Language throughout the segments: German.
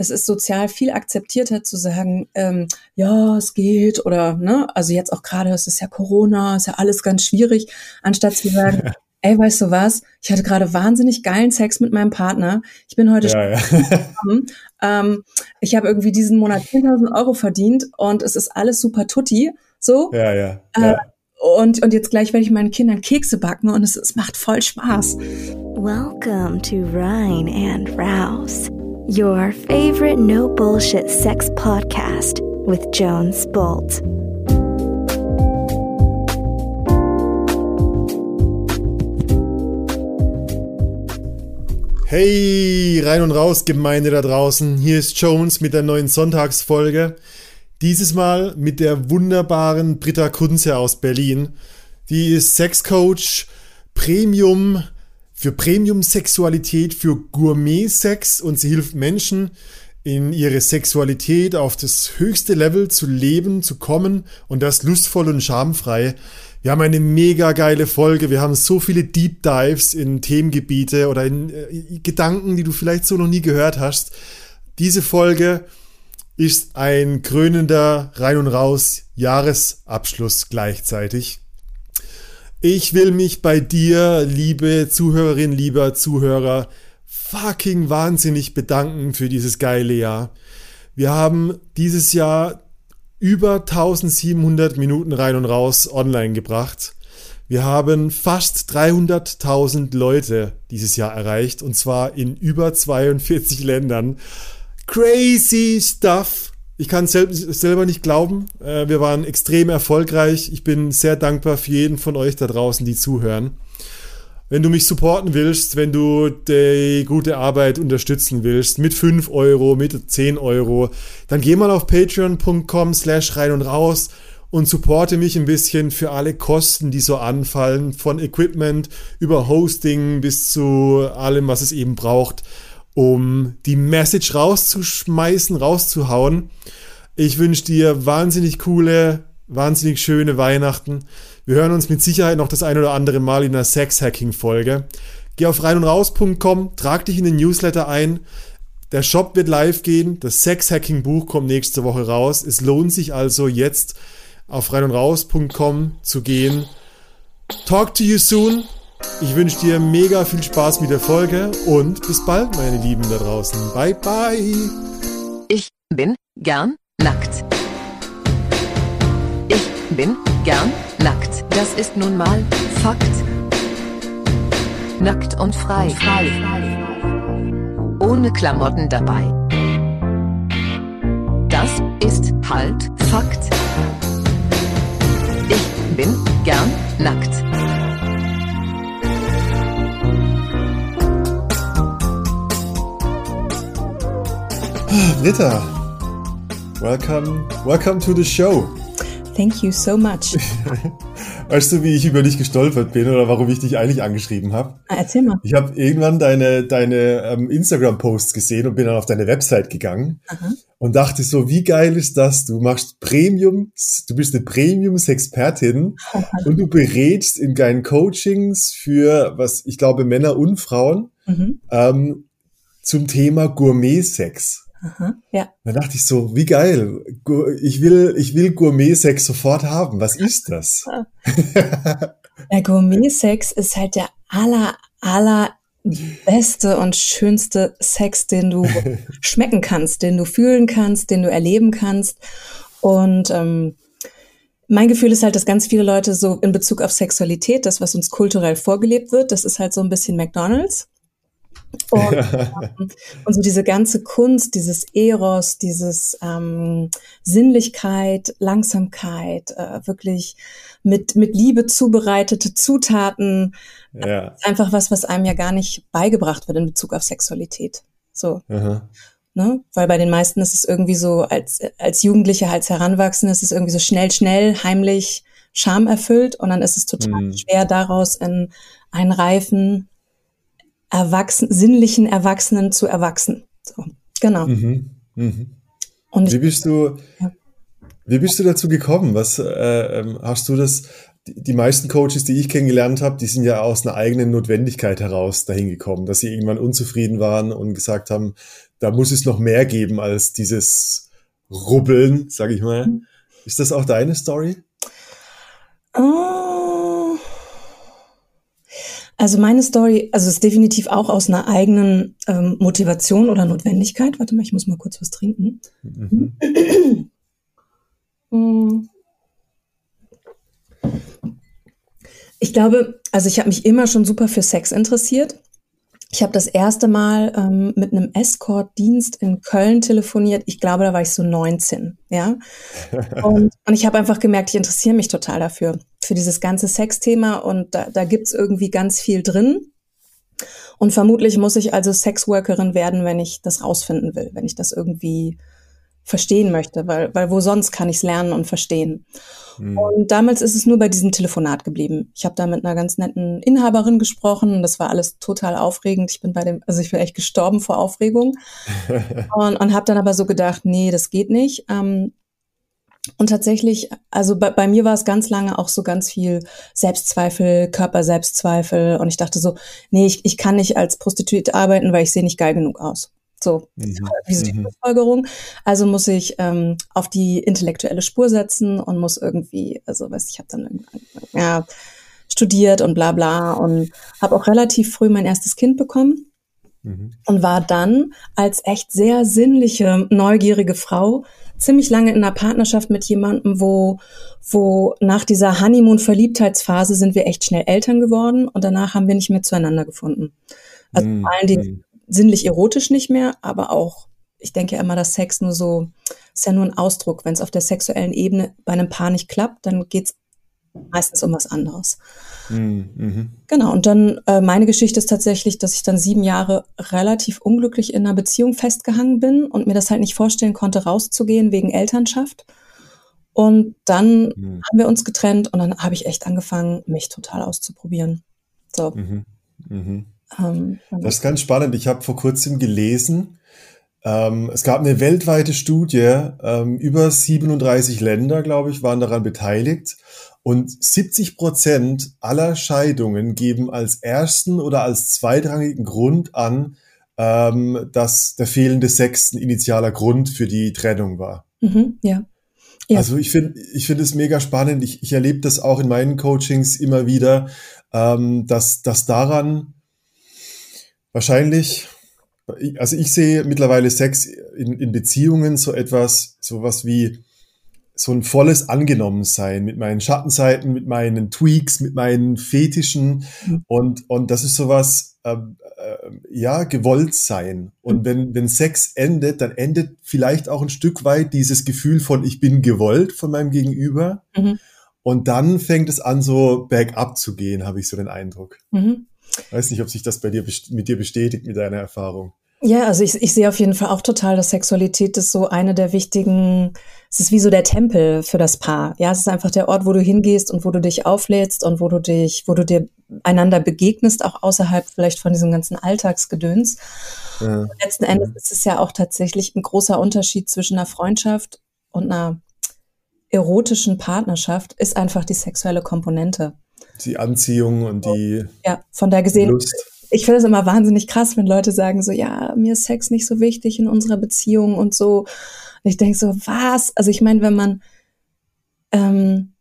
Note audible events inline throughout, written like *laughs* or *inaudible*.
es ist sozial viel akzeptierter zu sagen, ähm, ja, es geht oder, ne, also jetzt auch gerade, es ist ja Corona, ist ja alles ganz schwierig, anstatt zu sagen, *laughs* ey, weißt du was, ich hatte gerade wahnsinnig geilen Sex mit meinem Partner, ich bin heute ja, ja. *laughs* gekommen, ähm, ich habe irgendwie diesen Monat 10.000 Euro verdient und es ist alles super tutti, so. Ja, ja. ja. Äh, und, und jetzt gleich werde ich meinen Kindern Kekse backen und es, es macht voll Spaß. Welcome to Rhine and Rouse, your favorite no bullshit sex podcast with Jones Bolt. Hey, rein und raus, Gemeinde da draußen. Hier ist Jones mit der neuen Sonntagsfolge. Dieses Mal mit der wunderbaren Britta Kunze aus Berlin. Die ist Sexcoach, Premium für Premium-Sexualität, für Gourmet-Sex und sie hilft Menschen, in ihre Sexualität auf das höchste Level zu leben, zu kommen und das lustvoll und schamfrei. Wir haben eine mega geile Folge. Wir haben so viele Deep Dives in Themengebiete oder in äh, Gedanken, die du vielleicht so noch nie gehört hast. Diese Folge ist ein krönender Rein und Raus Jahresabschluss gleichzeitig. Ich will mich bei dir, liebe Zuhörerin, lieber Zuhörer, fucking wahnsinnig bedanken für dieses geile Jahr. Wir haben dieses Jahr über 1700 Minuten rein und raus online gebracht. Wir haben fast 300.000 Leute dieses Jahr erreicht und zwar in über 42 Ländern. Crazy Stuff. Ich kann es selber nicht glauben. Äh, wir waren extrem erfolgreich. Ich bin sehr dankbar für jeden von euch da draußen, die zuhören. Wenn du mich supporten willst, wenn du die gute Arbeit unterstützen willst, mit 5 Euro, mit 10 Euro, dann geh mal auf patreon.com slash rein und raus und supporte mich ein bisschen für alle Kosten, die so anfallen, von Equipment über Hosting bis zu allem, was es eben braucht um die Message rauszuschmeißen, rauszuhauen. Ich wünsche dir wahnsinnig coole, wahnsinnig schöne Weihnachten. Wir hören uns mit Sicherheit noch das ein oder andere Mal in einer Sex-Hacking-Folge. Geh auf reinundraus.com, trag dich in den Newsletter ein. Der Shop wird live gehen. Das Sex-Hacking-Buch kommt nächste Woche raus. Es lohnt sich also jetzt auf reinundraus.com zu gehen. Talk to you soon. Ich wünsche dir mega viel Spaß mit der Folge und bis bald, meine Lieben da draußen. Bye, bye. Ich bin gern nackt. Ich bin gern nackt. Das ist nun mal Fakt. Nackt und frei. frei. Ohne Klamotten dabei. Das ist halt Fakt. Ich bin gern nackt. Britta, welcome, welcome to the show. Thank you so much. *laughs* Weißt du, wie ich über dich gestolpert bin oder warum ich dich eigentlich angeschrieben habe? Ah, erzähl mal. Ich habe irgendwann deine, deine ähm, Instagram-Posts gesehen und bin dann auf deine Website gegangen Aha. und dachte so, wie geil ist das? Du machst Premium, du bist eine Premium-Expertin *laughs* und du berätst in deinen Coachings für, was ich glaube, Männer und Frauen mhm. ähm, zum Thema Gourmet-Sex. Aha, ja. Da dachte ich so, wie geil. Ich will, ich will Gourmet-Sex sofort haben. Was ist das? *laughs* Der *laughs* Gourmet-Sex ist halt der aller, aller beste und schönste Sex, den du *laughs* schmecken kannst, den du fühlen kannst, den du erleben kannst. Und ähm, mein Gefühl ist halt, dass ganz viele Leute so in Bezug auf Sexualität, das, was uns kulturell vorgelebt wird, das ist halt so ein bisschen McDonald's. Und, ähm, und so diese ganze Kunst, dieses Eros, dieses ähm, Sinnlichkeit, Langsamkeit, äh, wirklich mit, mit Liebe zubereitete Zutaten, ja. ist einfach was, was einem ja gar nicht beigebracht wird in Bezug auf Sexualität. So. Ne? Weil bei den meisten ist es irgendwie so, als, als Jugendliche, als Heranwachsende ist es irgendwie so schnell, schnell, heimlich, schamerfüllt und dann ist es total mhm. schwer, daraus in einen reifen, erwachsen, sinnlichen Erwachsenen zu erwachsen. So, genau. Mhm, mh. Und wie bist du, ja. wie bist du dazu gekommen? Was äh, ähm, hast du das? die, die meisten Coaches, die ich kennengelernt habe, die sind ja aus einer eigenen Notwendigkeit heraus dahin gekommen, dass sie irgendwann unzufrieden waren und gesagt haben, da muss es noch mehr geben als dieses Rubbeln, sag ich mal. Mhm. Ist das auch deine Story? Oh. Also meine Story, also ist definitiv auch aus einer eigenen ähm, Motivation oder Notwendigkeit. Warte mal, ich muss mal kurz was trinken. Mhm. Ich glaube, also ich habe mich immer schon super für Sex interessiert. Ich habe das erste Mal ähm, mit einem Escort-Dienst in Köln telefoniert. Ich glaube, da war ich so 19, ja. *laughs* Und, und ich habe einfach gemerkt, ich interessiere mich total dafür, für dieses ganze Sexthema. Und da, da gibt's irgendwie ganz viel drin. Und vermutlich muss ich also Sexworkerin werden, wenn ich das rausfinden will, wenn ich das irgendwie verstehen möchte, weil, weil wo sonst kann ich es lernen und verstehen. Mhm. Und damals ist es nur bei diesem Telefonat geblieben. Ich habe da mit einer ganz netten Inhaberin gesprochen und das war alles total aufregend. Ich bin bei dem, also ich bin echt gestorben vor Aufregung *laughs* und, und habe dann aber so gedacht, nee, das geht nicht. Ähm, und tatsächlich, also bei, bei mir war es ganz lange auch so ganz viel Selbstzweifel, Körperselbstzweifel. Und ich dachte so, nee, ich, ich kann nicht als Prostituierte arbeiten, weil ich sehe nicht geil genug aus. So, mhm. diese mhm. Schlussfolgerung. Also muss ich ähm, auf die intellektuelle Spur setzen und muss irgendwie, also weiß ich habe dann ja, studiert und bla bla und habe auch relativ früh mein erstes Kind bekommen mhm. und war dann als echt sehr sinnliche, neugierige Frau ziemlich lange in einer Partnerschaft mit jemandem, wo, wo nach dieser Honeymoon-Verliebtheitsphase sind wir echt schnell Eltern geworden und danach haben wir nicht mehr zueinander gefunden. Also mhm. vor allen Dingen mhm sinnlich erotisch nicht mehr, aber auch, ich denke ja immer, dass Sex nur so, ist ja nur ein Ausdruck. Wenn es auf der sexuellen Ebene bei einem Paar nicht klappt, dann geht's meistens um was anderes. Mhm, mhm. Genau, und dann äh, meine Geschichte ist tatsächlich, dass ich dann sieben Jahre relativ unglücklich in einer Beziehung festgehangen bin und mir das halt nicht vorstellen konnte, rauszugehen wegen Elternschaft. Und dann mhm. haben wir uns getrennt und dann habe ich echt angefangen, mich total auszuprobieren. So. Mhm. Mhm. Ähm, das ist ganz spannend. Ich habe vor kurzem gelesen, ähm, es gab eine weltweite Studie, ähm, über 37 Länder, glaube ich, waren daran beteiligt. Und 70 Prozent aller Scheidungen geben als ersten oder als zweitrangigen Grund an, ähm, dass der fehlende Sex ein initialer Grund für die Trennung war. Mhm, ja. ja. Also ich finde ich finde es mega spannend. Ich, ich erlebe das auch in meinen Coachings immer wieder, ähm, dass, dass daran Wahrscheinlich, also ich sehe mittlerweile Sex in, in Beziehungen so etwas, sowas wie so ein volles Angenommensein mit meinen Schattenseiten, mit meinen Tweaks, mit meinen Fetischen mhm. und, und das ist sowas, äh, äh, ja, gewollt sein. Und mhm. wenn, wenn Sex endet, dann endet vielleicht auch ein Stück weit dieses Gefühl von ich bin gewollt von meinem Gegenüber. Mhm. Und dann fängt es an, so bergab zu gehen, habe ich so den Eindruck. Mhm. Weiß nicht, ob sich das bei dir mit dir bestätigt mit deiner Erfahrung. Ja, also ich, ich sehe auf jeden Fall auch total, dass Sexualität ist so eine der wichtigen, es ist wie so der Tempel für das Paar. Ja, es ist einfach der Ort, wo du hingehst und wo du dich auflädst und wo du dich, wo du dir einander begegnest, auch außerhalb vielleicht von diesem ganzen Alltagsgedöns. Ja. letzten Endes ja. ist es ja auch tatsächlich ein großer Unterschied zwischen einer Freundschaft und einer erotischen Partnerschaft, ist einfach die sexuelle Komponente die Anziehung und die ja, von da gesehen. Lust. Ich finde es immer wahnsinnig krass, wenn Leute sagen so, ja, mir ist Sex nicht so wichtig in unserer Beziehung und so. Und ich denke so, was? Also ich meine, wenn man ähm,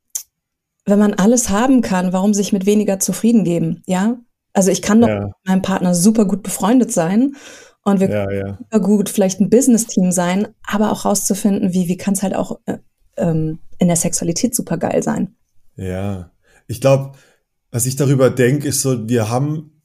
wenn man alles haben kann, warum sich mit weniger zufrieden geben? Ja, also ich kann doch ja. mit meinem Partner super gut befreundet sein und wir ja, können ja. super gut vielleicht ein Business-Team sein, aber auch rauszufinden, wie wie kann es halt auch äh, ähm, in der Sexualität super geil sein. Ja, ich glaube, was ich darüber denke, ist so, wir haben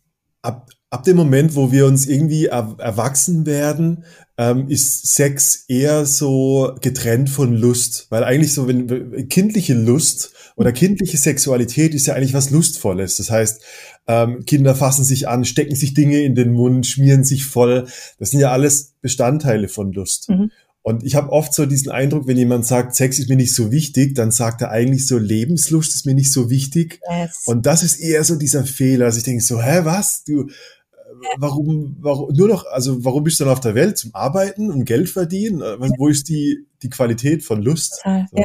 ab, ab dem Moment, wo wir uns irgendwie er, erwachsen werden, ähm, ist Sex eher so getrennt von Lust. Weil eigentlich so, wenn kindliche Lust oder kindliche Sexualität ist ja eigentlich was Lustvolles. Das heißt, ähm, Kinder fassen sich an, stecken sich Dinge in den Mund, schmieren sich voll. Das sind ja alles Bestandteile von Lust. Mhm. Und ich habe oft so diesen Eindruck, wenn jemand sagt, Sex ist mir nicht so wichtig, dann sagt er eigentlich so, Lebenslust ist mir nicht so wichtig. Yes. Und das ist eher so dieser Fehler. Also ich denke so, hä, was? Du, äh, warum, warum, nur noch, also warum bist du dann auf der Welt? Zum Arbeiten und Geld verdienen? Äh, wo ist die, die Qualität von Lust? So. Ja.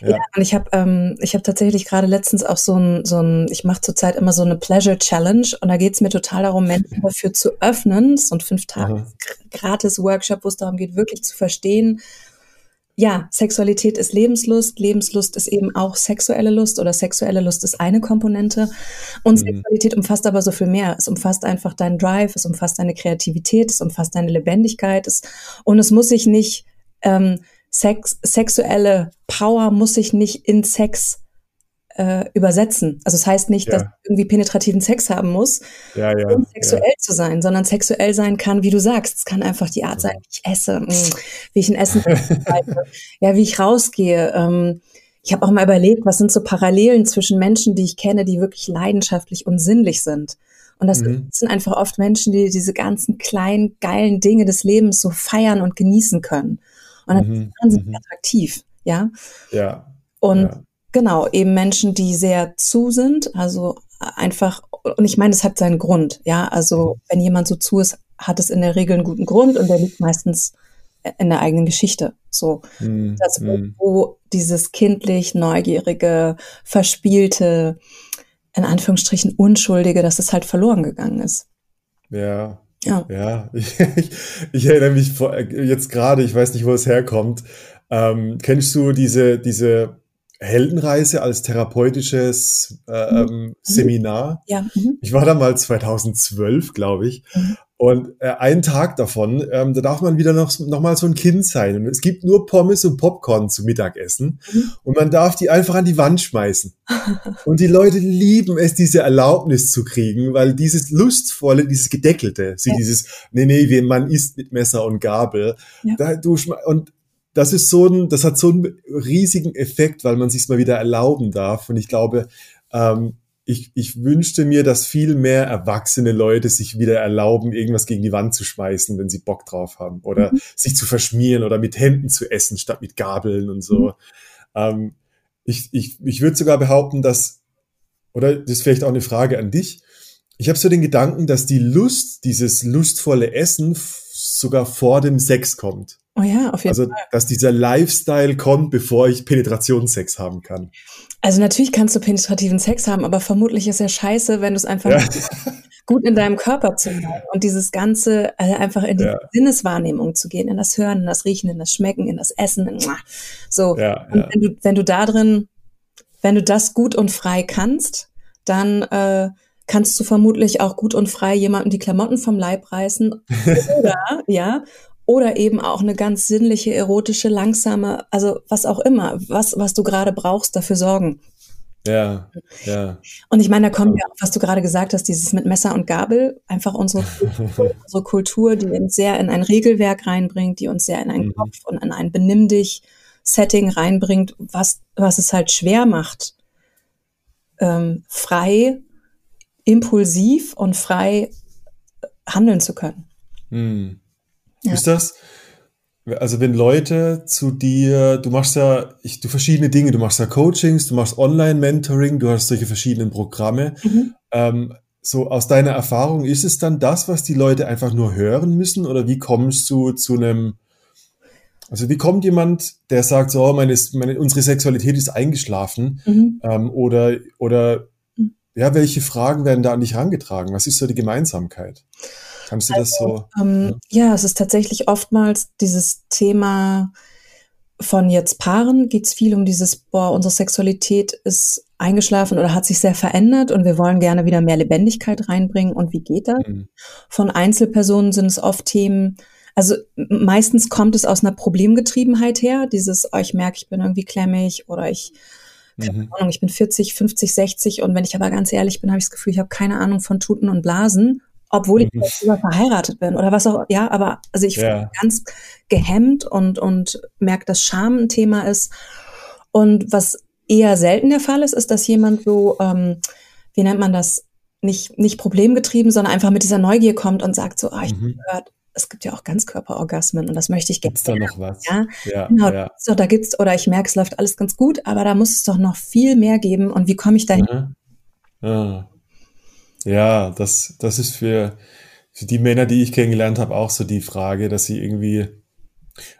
Ja, ja und ich habe ähm, ich habe tatsächlich gerade letztens auch so ein, so ein ich mache zurzeit immer so eine Pleasure Challenge und da geht es mir total darum, Menschen dafür zu öffnen. So ein fünf Tage gratis Workshop, wo es darum geht, wirklich zu verstehen, ja, Sexualität ist Lebenslust, Lebenslust ist eben auch sexuelle Lust oder sexuelle Lust ist eine Komponente und mhm. Sexualität umfasst aber so viel mehr. Es umfasst einfach deinen Drive, es umfasst deine Kreativität, es umfasst deine Lebendigkeit es, und es muss sich nicht, ähm, Sex, sexuelle Power muss sich nicht in Sex äh, übersetzen. Also es das heißt nicht, ja. dass irgendwie penetrativen Sex haben muss, ja, ja, um sexuell zu sein, sondern sexuell sein kann, wie du sagst. Es kann einfach die Art sein, wie ich esse, mh, mm, wie ich ein Essen *laughs* ja, wie ich rausgehe. Ähm, ich habe auch mal überlegt, was sind so Parallelen zwischen Menschen, die ich kenne, die wirklich leidenschaftlich und sinnlich sind. Und das mhm. sind einfach oft Menschen, die diese ganzen kleinen, geilen Dinge des Lebens so feiern und genießen können. Und das mhm. ist wahnsinnig mhm. attraktiv, ja. Ja. Und ja. Genau, eben Menschen, die sehr zu sind, also einfach, und ich meine, es hat seinen Grund, ja, also mhm. wenn jemand so zu ist, hat es in der Regel einen guten Grund und der liegt meistens in der eigenen Geschichte. So, mm, das, wo, mm. wo dieses kindlich, neugierige, verspielte, in Anführungsstrichen unschuldige, dass es halt verloren gegangen ist. Ja. Ja. Ja. Ich, *laughs* ich, ich erinnere mich vor, jetzt gerade, ich weiß nicht, wo es herkommt. Ähm, kennst du diese, diese Heldenreise als therapeutisches äh, mhm. ähm. Seminar. Ja. Mhm. Ich war da mal 2012, glaube ich. Mhm. Und äh, einen Tag davon, ähm, da darf man wieder noch, noch mal so ein Kind sein. Und es gibt nur Pommes und Popcorn zum Mittagessen. Mhm. Und man darf die einfach an die Wand schmeißen. *laughs* und die Leute lieben es, diese Erlaubnis zu kriegen, weil dieses Lustvolle, dieses Gedeckelte, sie ja. dieses, nee, nee, man isst mit Messer und Gabel. Ja. Da, du, und das ist so ein, das hat so einen riesigen Effekt, weil man sich mal wieder erlauben darf. Und ich glaube, ähm, ich, ich wünschte mir, dass viel mehr erwachsene Leute sich wieder erlauben, irgendwas gegen die Wand zu schmeißen, wenn sie Bock drauf haben. Oder mhm. sich zu verschmieren oder mit Händen zu essen, statt mit Gabeln und so. Mhm. Ähm, ich ich, ich würde sogar behaupten, dass, oder das ist vielleicht auch eine Frage an dich. Ich habe so den Gedanken, dass die Lust, dieses lustvolle Essen sogar vor dem Sex kommt. Oh ja, auf jeden also, Fall. Also, dass dieser Lifestyle kommt, bevor ich Penetrationssex haben kann. Also natürlich kannst du penetrativen Sex haben, aber vermutlich ist ja scheiße, wenn du es einfach ja. *laughs* gut in deinem Körper zu machen und dieses Ganze also einfach in die ja. Sinneswahrnehmung zu gehen, in das Hören, in das Riechen, in das Schmecken, in das Essen. In, so. Ja, und wenn du, wenn du da drin, wenn du das gut und frei kannst, dann äh, kannst du vermutlich auch gut und frei jemandem die Klamotten vom Leib reißen. *laughs* Oder, ja, oder eben auch eine ganz sinnliche, erotische, langsame, also was auch immer, was, was du gerade brauchst, dafür sorgen. Ja, ja. Und ich meine, da kommen wir auch, was du gerade gesagt hast, dieses mit Messer und Gabel, einfach unsere, *laughs* unsere Kultur, die uns sehr in ein Regelwerk reinbringt, die uns sehr in einen mhm. Kopf und in ein Benimm dich Setting reinbringt, was, was es halt schwer macht, ähm, frei, impulsiv und frei handeln zu können. Mhm. Ja. Ist das, also wenn Leute zu dir, du machst ja, ich, du verschiedene Dinge, du machst ja Coachings, du machst Online-Mentoring, du hast solche verschiedenen Programme. Mhm. Ähm, so aus deiner Erfahrung, ist es dann das, was die Leute einfach nur hören müssen oder wie kommst du zu einem, also wie kommt jemand, der sagt so, oh, meine, meine, unsere Sexualität ist eingeschlafen mhm. ähm, oder, oder mhm. ja, welche Fragen werden da an dich herangetragen? Was ist so die Gemeinsamkeit? Kannst du also, das so? Ähm, ja. ja, es ist tatsächlich oftmals dieses Thema von jetzt Paaren geht es viel um dieses, boah, unsere Sexualität ist eingeschlafen oder hat sich sehr verändert und wir wollen gerne wieder mehr Lebendigkeit reinbringen und wie geht das? Mhm. Von Einzelpersonen sind es oft Themen, also meistens kommt es aus einer Problemgetriebenheit her, dieses, oh, ich merke, ich bin irgendwie klemmig oder ich, keine mhm. Ahnung, ich bin 40, 50, 60 und wenn ich aber ganz ehrlich bin, habe ich das Gefühl, ich habe keine Ahnung von Tuten und Blasen obwohl ich mhm. verheiratet bin oder was auch, ja, aber also ich ja. bin ganz gehemmt und, und merke, dass Scham ein Thema ist. Und was eher selten der Fall ist, ist, dass jemand so, ähm, wie nennt man das, nicht, nicht problemgetrieben, sondern einfach mit dieser Neugier kommt und sagt so, ah, ich mhm. gehört, es gibt ja auch Ganzkörperorgasmen und das möchte ich gerne. Gibt's da noch was? Ja, ja genau. Ja. So, da gibt's, oder ich merke, es läuft alles ganz gut, aber da muss es doch noch viel mehr geben. Und wie komme ich dahin? Mhm. Ja, das, das ist für, für die Männer, die ich kennengelernt habe, auch so die Frage, dass sie irgendwie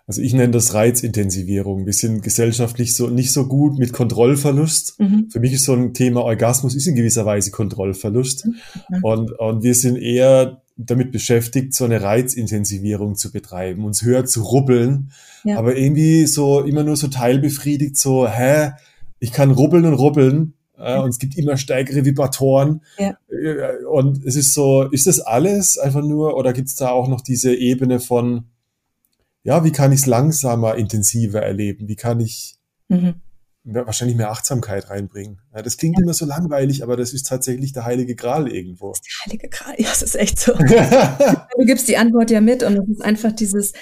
Also ich nenne das Reizintensivierung, ein bisschen gesellschaftlich so nicht so gut mit Kontrollverlust. Mhm. Für mich ist so ein Thema Orgasmus ist in gewisser Weise Kontrollverlust. Mhm. Und, und wir sind eher damit beschäftigt, so eine Reizintensivierung zu betreiben, uns höher zu rubbeln, ja. aber irgendwie so immer nur so teilbefriedigt, so, hä, ich kann rubbeln und rubbeln, äh, und es gibt immer stärkere Vibratoren. Ja. Äh, und es ist so, ist das alles einfach nur, oder gibt es da auch noch diese Ebene von, ja, wie kann ich es langsamer, intensiver erleben? Wie kann ich mhm. wahrscheinlich mehr Achtsamkeit reinbringen? Ja, das klingt ja. immer so langweilig, aber das ist tatsächlich der heilige Gral irgendwo. Das ist der heilige Gral, *laughs* ja, das ist echt so. *laughs* du gibst die Antwort ja mit und es ist einfach dieses,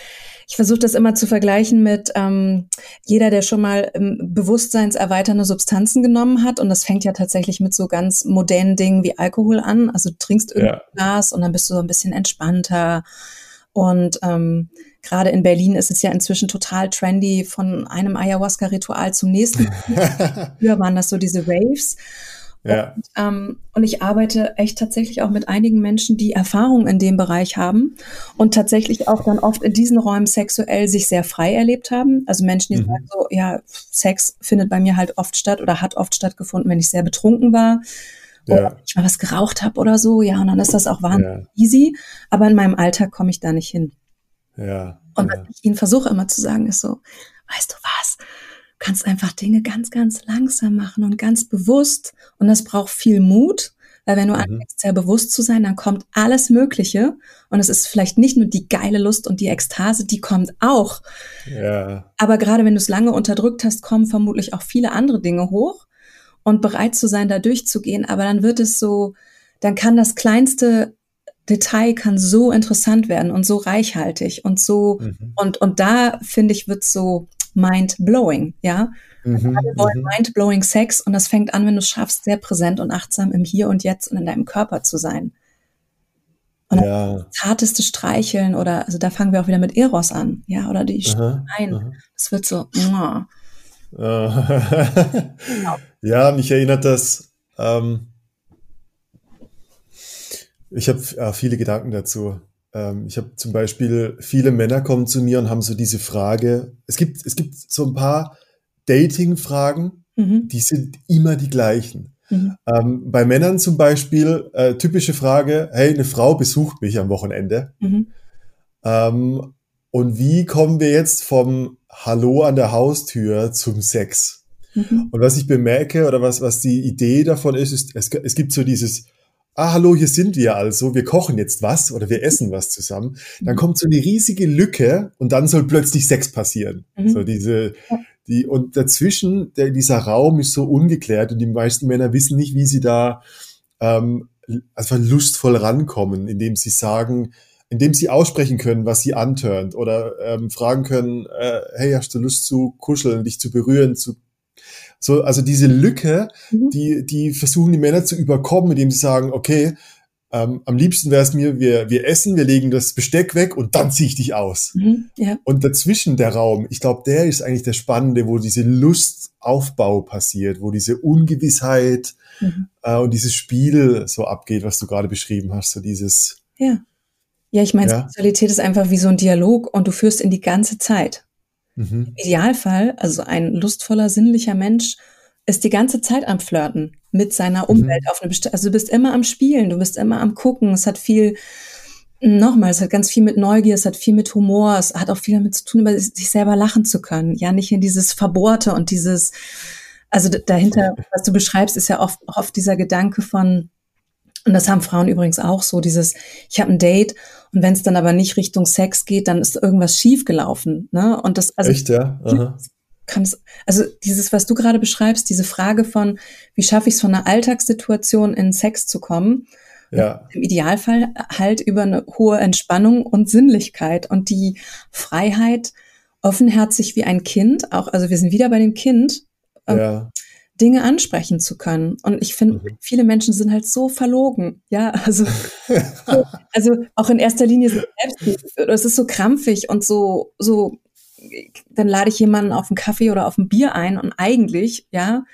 ich versuche das immer zu vergleichen mit ähm, jeder, der schon mal ähm, bewusstseinserweiternde Substanzen genommen hat. Und das fängt ja tatsächlich mit so ganz modernen Dingen wie Alkohol an. Also du trinkst irgendein ja. Glas und dann bist du so ein bisschen entspannter. Und ähm, Gerade in Berlin ist es ja inzwischen total trendy, von einem Ayahuasca-Ritual zum nächsten. *laughs* Früher waren das so diese Waves. Ja. Und, ähm, und ich arbeite echt tatsächlich auch mit einigen Menschen, die Erfahrung in dem Bereich haben und tatsächlich auch dann oft in diesen Räumen sexuell sich sehr frei erlebt haben. Also Menschen, die mhm. sagen so, ja, Sex findet bei mir halt oft statt oder hat oft stattgefunden, wenn ich sehr betrunken war. Ja. Oder ich mal was geraucht habe oder so, ja, und dann ist das auch wahnsinnig ja. easy. Aber in meinem Alltag komme ich da nicht hin. Ja. Und was ich ihnen versuche immer zu sagen, ist so, weißt du was? Du kannst einfach Dinge ganz, ganz langsam machen und ganz bewusst. Und das braucht viel Mut, weil wenn du mhm. anfängst, sehr bewusst zu sein, dann kommt alles Mögliche. Und es ist vielleicht nicht nur die geile Lust und die Ekstase, die kommt auch. Ja. Aber gerade wenn du es lange unterdrückt hast, kommen vermutlich auch viele andere Dinge hoch. Und bereit zu sein, da durchzugehen. Aber dann wird es so, dann kann das kleinste Detail kann so interessant werden und so reichhaltig und so mhm. und und da finde ich wird so mind blowing, ja. Mhm, Alle wollen mhm. mind blowing Sex und das fängt an, wenn du es schaffst, sehr präsent und achtsam im Hier und Jetzt und in deinem Körper zu sein. Und ja. das zarteste Streicheln oder also da fangen wir auch wieder mit Eros an, ja, oder die ein. Das wird so. Muah. *laughs* ja, mich erinnert das. Ähm, ich habe äh, viele Gedanken dazu. Ähm, ich habe zum Beispiel, viele Männer kommen zu mir und haben so diese Frage, es gibt, es gibt so ein paar Dating-Fragen, mhm. die sind immer die gleichen. Mhm. Ähm, bei Männern zum Beispiel, äh, typische Frage, hey, eine Frau besucht mich am Wochenende. Mhm. Ähm, und wie kommen wir jetzt vom Hallo an der Haustür zum Sex? Mhm. Und was ich bemerke oder was, was die Idee davon ist, ist, es, es gibt so dieses, ah, hallo, hier sind wir also, wir kochen jetzt was oder wir essen was zusammen, dann mhm. kommt so eine riesige Lücke und dann soll plötzlich Sex passieren. Mhm. So diese, die, und dazwischen, der, dieser Raum ist so ungeklärt und die meisten Männer wissen nicht, wie sie da ähm, einfach lustvoll rankommen, indem sie sagen, indem sie aussprechen können, was sie antörnt oder ähm, fragen können, äh, hey, hast du Lust zu kuscheln, dich zu berühren, zu so, also diese Lücke, mhm. die, die versuchen die Männer zu überkommen, indem sie sagen, okay, ähm, am liebsten wäre es mir, wir, wir essen, wir legen das Besteck weg und dann ziehe ich dich aus. Mhm, ja. Und dazwischen der Raum, ich glaube, der ist eigentlich der Spannende, wo diese Lustaufbau passiert, wo diese Ungewissheit mhm. äh, und dieses Spiel so abgeht, was du gerade beschrieben hast, so dieses. Ja. Ja, ich meine, ja. Sexualität ist einfach wie so ein Dialog und du führst ihn die ganze Zeit. Mhm. Im Idealfall, also ein lustvoller, sinnlicher Mensch, ist die ganze Zeit am Flirten mit seiner mhm. Umwelt mhm. auf eine bestimmte, also du bist immer am Spielen, du bist immer am Gucken. Es hat viel, nochmal, es hat ganz viel mit Neugier, es hat viel mit Humor, es hat auch viel damit zu tun, über sich selber lachen zu können. Ja, nicht in dieses Verbohrte und dieses, also dahinter, was du beschreibst, ist ja oft, oft dieser Gedanke von, und das haben Frauen übrigens auch so, dieses, ich habe ein Date und wenn es dann aber nicht Richtung Sex geht, dann ist irgendwas schiefgelaufen. Ne? Und das, also Echt, ja? Aha. Kann es, also dieses, was du gerade beschreibst, diese Frage von, wie schaffe ich es von einer Alltagssituation in Sex zu kommen, ja. Im Idealfall halt über eine hohe Entspannung und Sinnlichkeit und die Freiheit, offenherzig wie ein Kind, auch, also wir sind wieder bei dem Kind, ähm, ja. Dinge ansprechen zu können. Und ich finde, mhm. viele Menschen sind halt so verlogen. Ja, also, also auch in erster Linie so es ist so krampfig und so, so, dann lade ich jemanden auf einen Kaffee oder auf ein Bier ein und eigentlich, ja,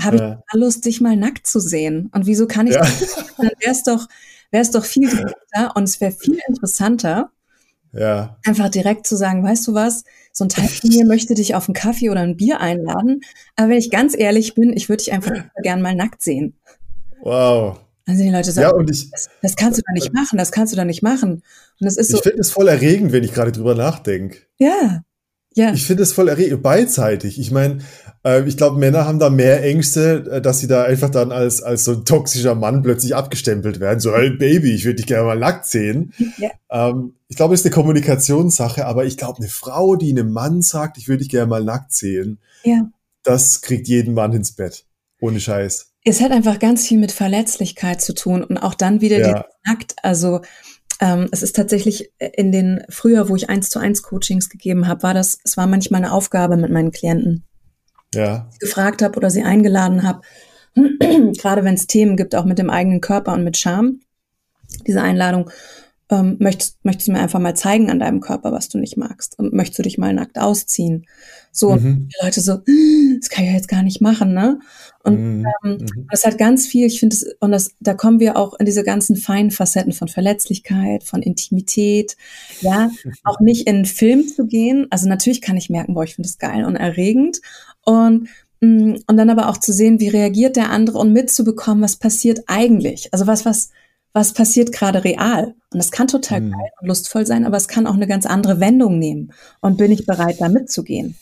habe ja. ich Lust, dich mal nackt zu sehen. Und wieso kann ich ja. das? Dann wäre es doch, wäre es doch viel *laughs* und es wäre viel interessanter, Ja. Einfach direkt zu sagen, weißt du was, so ein Teil von mir *laughs* möchte dich auf einen Kaffee oder ein Bier einladen, aber wenn ich ganz ehrlich bin, ich würde dich einfach gern mal nackt sehen. Wow. Also die Leute sagen, Ja, und ich, das, das kannst du doch nicht machen, das kannst du doch nicht machen. Und das ist so, ich finde es voll erregend, wenn ich gerade drüber nachdenke. ja, ja, Ich finde es voll erregend, beidseitig. Ich meine, äh, ich glaube, Männer haben da mehr Ängste, äh, dass sie da einfach dann als, als so ein toxischer Mann plötzlich abgestempelt werden. So, hey Baby, ich würde dich gerne mal nackt sehen. Ja. Ähm, ich glaube, das ist eine Kommunikationssache, aber ich glaube, eine Frau, die einem Mann sagt, ich würde dich gerne mal nackt sehen, ja. das kriegt jeden Mann ins Bett. Ohne Scheiß. Es hat einfach ganz viel mit Verletzlichkeit zu tun und auch dann wieder Ja. nackt. Also ähm, es ist tatsächlich in den früher, wo ich eins zu eins Coachings gegeben habe, war das, es war manchmal eine Aufgabe mit meinen Klienten, Ja. gefragt habe oder sie eingeladen habe, *clears throat* gerade wenn es Themen gibt, auch mit dem eigenen Körper und mit Scham, diese Einladung, ähm, möchtest, möchtest du mir einfach mal zeigen an deinem Körper, was du nicht magst und möchtest du dich mal nackt ausziehen? So, Mhm. die Leute so, das kann ich ja jetzt gar nicht machen, ne? Und Mhm. ähm, Mhm. das hat ganz viel, ich finde es, und das, da kommen wir auch in diese ganzen feinen Facetten von Verletzlichkeit, von Intimität, ja, *laughs* auch nicht in einen Film zu gehen. Also natürlich kann ich merken, boah, ich finde das geil und erregend. Und, mh, und dann aber auch zu sehen, wie reagiert der andere und mitzubekommen, was passiert eigentlich. Also was, was, was passiert gerade real. Und das kann total Mhm. geil und lustvoll sein, aber es kann auch eine ganz andere Wendung nehmen. Und bin ich bereit, da mitzugehen?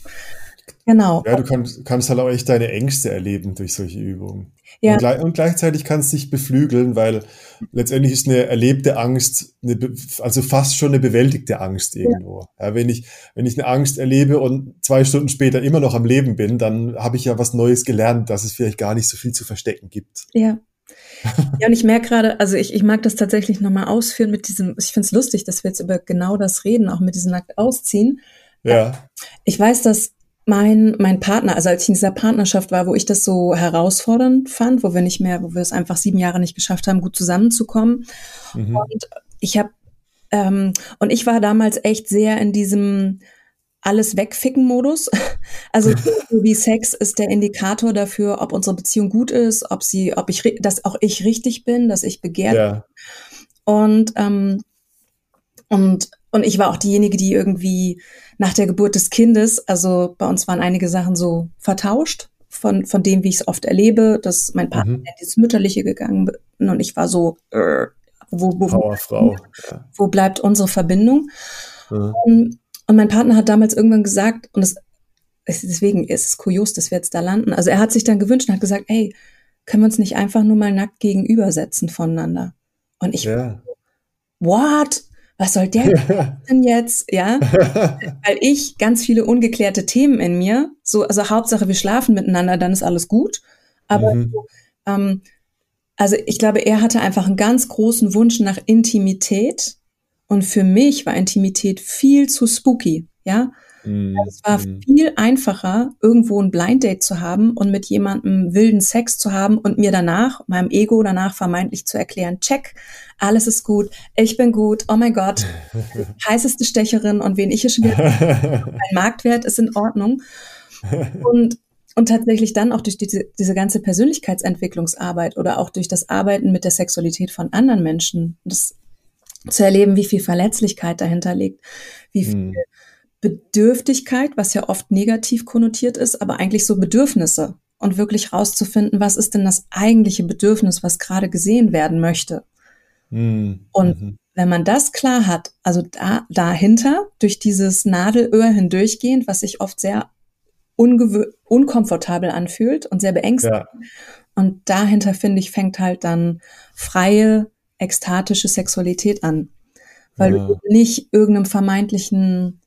Genau. Ja, du kannst, kannst halt auch echt deine Ängste erleben durch solche Übungen. Ja. Und, gleich, und gleichzeitig kannst du dich beflügeln, weil letztendlich ist eine erlebte Angst, eine, also fast schon eine bewältigte Angst irgendwo. Ja. wenn, ich, wenn ich eine Angst erlebe und zwei Stunden später immer noch am Leben bin, dann habe ich ja was Neues gelernt, dass es vielleicht gar nicht so viel zu verstecken gibt. Ja. Ja, und ich merke gerade, also ich, ich mag das tatsächlich nochmal ausführen mit diesem, ich finde es lustig, dass wir jetzt über genau das reden, auch mit diesem nackt ausziehen. Ja, Ich weiß, dass mein, mein Partner, also als ich in dieser Partnerschaft war, wo ich das so herausfordernd fand, wo wir nicht mehr, wo wir es einfach sieben Jahre nicht geschafft haben, gut zusammenzukommen. mhm. Und ich habe, ähm, und ich war damals echt sehr in diesem alles wegficken Modus. *laughs* Also so wie Sex ist der Indikator dafür, ob unsere Beziehung gut ist, ob sie, ob ich, dass auch ich richtig bin, dass ich begehrt ja, und, ähm, und, und ich war auch diejenige, die irgendwie nach der Geburt des Kindes, also bei uns waren einige Sachen so vertauscht von, von dem, wie ich es oft erlebe, dass mein Partner Mhm. in dieses Mütterliche gegangen bin und ich war so, äh, wo, wo, wo, wo bleibt unsere Verbindung? Mhm. Und, und mein Partner hat damals irgendwann gesagt, und es, es, deswegen ist es kurios, dass wir jetzt da landen. Also er hat sich dann gewünscht und hat gesagt, ey, können wir uns nicht einfach nur mal nackt gegenübersetzen voneinander? Und ich, Ja. what? Was soll der *laughs* denn jetzt? Ja, *laughs* weil ich ganz viele ungeklärte Themen in mir, so, also Hauptsache wir schlafen miteinander, dann ist alles gut. Aber Mhm. ähm, also ich glaube, er hatte einfach einen ganz großen Wunsch nach Intimität. Und für mich war Intimität viel zu spooky, ja. Mhm. Es war Mhm. viel einfacher, irgendwo ein Blind Date zu haben und mit jemandem wilden Sex zu haben und mir danach, meinem Ego danach vermeintlich zu erklären, check, alles ist gut, ich bin gut, oh mein Gott, *laughs* heißeste Stecherin und wen ich hier schon wieder, *laughs* mein Marktwert ist in Ordnung. Und, und tatsächlich dann auch durch diese, diese ganze Persönlichkeitsentwicklungsarbeit oder auch durch das Arbeiten mit der Sexualität von anderen Menschen, das zu erleben, wie viel Verletzlichkeit dahinter liegt, wie viel Mhm. Bedürftigkeit, was ja oft negativ konnotiert ist, aber eigentlich so Bedürfnisse und wirklich rauszufinden, was ist denn das eigentliche Bedürfnis, was gerade gesehen werden möchte. Mhm. Und wenn man das klar hat, also da, dahinter, durch dieses Nadelöhr hindurchgehend, was sich oft sehr unkomfortabel anfühlt und sehr beängstigend. Ja. Und dahinter, finde ich, fängt halt dann freie, ekstatische Sexualität an. Weil Ja. du nicht irgendeinem vermeintlichen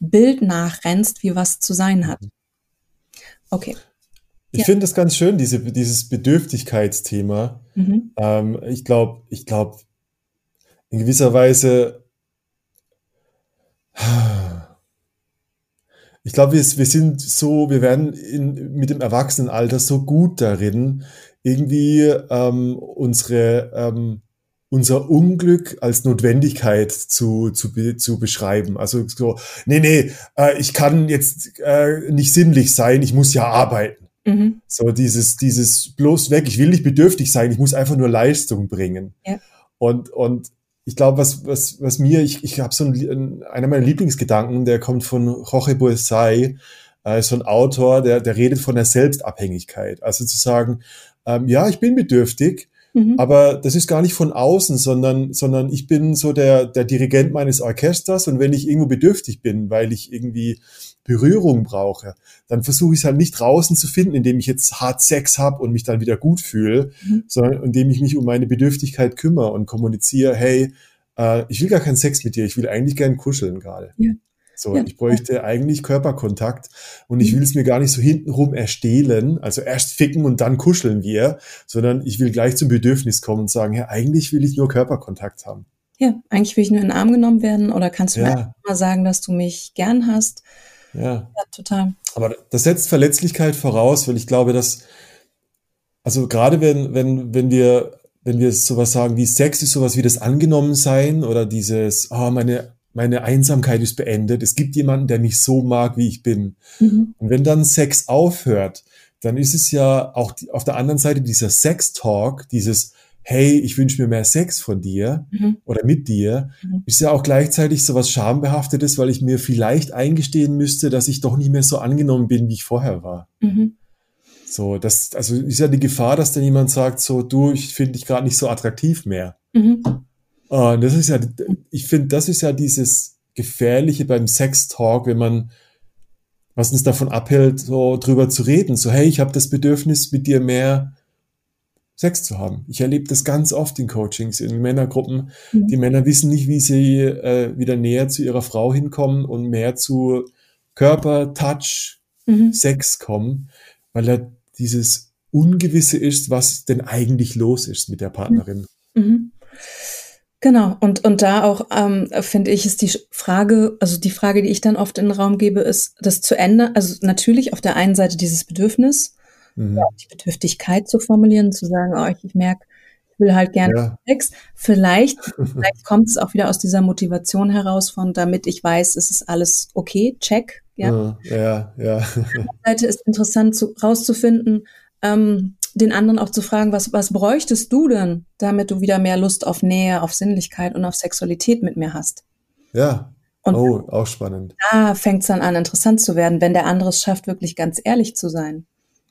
Bild nachrennst, wie was zu sein hat. Okay. Ich Ja. finde das ganz schön, diese, dieses Bedürftigkeitsthema. Mhm. Ähm, ich glaube, ich glaube, in gewisser Weise, ich glaube, wir, wir sind so, wir werden in, mit dem Erwachsenenalter so gut darin, irgendwie ähm, unsere, ähm, unser Unglück als Notwendigkeit zu, zu, zu beschreiben. Also so, nee, nee, äh, ich kann jetzt äh, nicht sinnlich sein, ich muss ja arbeiten. Mhm. So dieses, dieses bloß weg, ich will nicht bedürftig sein, ich muss einfach nur Leistung bringen. Ja. Und, und ich glaube, was, was, was mir, ich, ich habe so einen, einer meiner Lieblingsgedanken, der kommt von Jorge Buesai, äh, so ein Autor, der, der redet von der Selbstabhängigkeit. Also zu sagen, ähm, ja, ich bin bedürftig, mhm. aber das ist gar nicht von außen, sondern, sondern ich bin so der, der Dirigent meines Orchesters und wenn ich irgendwo bedürftig bin, weil ich irgendwie Berührung brauche, dann versuche ich es halt nicht draußen zu finden, indem ich jetzt hart Sex habe und mich dann wieder gut fühle, mhm. sondern indem ich mich um meine Bedürftigkeit kümmere und kommuniziere, hey, äh, ich will gar keinen Sex mit dir, ich will eigentlich gern kuscheln gerade. Ja. So, ja. ich bräuchte eigentlich Körperkontakt und ich mhm. will es mir gar nicht so hintenrum erstehlen, also erst ficken und dann kuscheln wir, sondern ich will gleich zum Bedürfnis kommen und sagen, ja, eigentlich will ich nur Körperkontakt haben. Ja, eigentlich will ich nur in den Arm genommen werden oder kannst du ja. mir mal sagen, dass du mich gern hast? Ja. ja, total. Aber das setzt Verletzlichkeit voraus, weil ich glaube, dass, also gerade wenn, wenn, wenn wir, wenn wir sowas sagen wie Sex ist sowas wie das Angenommensein oder dieses, ah, oh, meine, meine Einsamkeit ist beendet. Es gibt jemanden, der mich so mag, wie ich bin. Mhm. Und wenn dann Sex aufhört, dann ist es ja auch die, auf der anderen Seite dieser Sex-Talk, dieses, hey, ich wünsche mir mehr Sex von dir mhm. oder mit dir, mhm. ist ja auch gleichzeitig so was Schambehaftetes, weil ich mir vielleicht eingestehen müsste, dass ich doch nicht mehr so angenommen bin, wie ich vorher war. Mhm. So, das, also ist ja die Gefahr, dass dann jemand sagt, so, du, ich finde dich gerade nicht so attraktiv mehr. Mhm. Und das ist ja, ich finde, das ist ja dieses Gefährliche beim Sex-Talk, wenn man, was uns davon abhält, so drüber zu reden, so, hey, ich habe das Bedürfnis, mit dir mehr Sex zu haben. Ich erlebe das ganz oft in Coachings, in Männergruppen. Mhm. Die Männer wissen nicht, wie sie äh, wieder näher zu ihrer Frau hinkommen und mehr zu Körper, Touch, mhm. Sex kommen, weil da dieses Ungewisse ist, was denn eigentlich los ist mit der Partnerin. Mhm. Genau, und, und da auch, ähm, finde ich, ist die Frage, also die Frage, die ich dann oft in den Raum gebe, ist, das zu ändern, also natürlich auf der einen Seite dieses Bedürfnis, mhm. ja, die Bedürftigkeit zu formulieren, zu sagen, oh, ich, ich merke, ich will halt gerne ja. Sex. Vielleicht, *laughs* vielleicht kommt es auch wieder aus dieser Motivation heraus von, damit ich weiß, es ist alles okay, check. Ja, ja, ja. Auf der Seite ist interessant zu, rauszufinden, ähm, den anderen auch zu fragen, was, was bräuchtest du denn, damit du wieder mehr Lust auf Nähe, auf Sinnlichkeit und auf Sexualität mit mir hast? Ja. Und oh, auch spannend. Da fängt es dann an, interessant zu werden, wenn der andere es schafft, wirklich ganz ehrlich zu sein.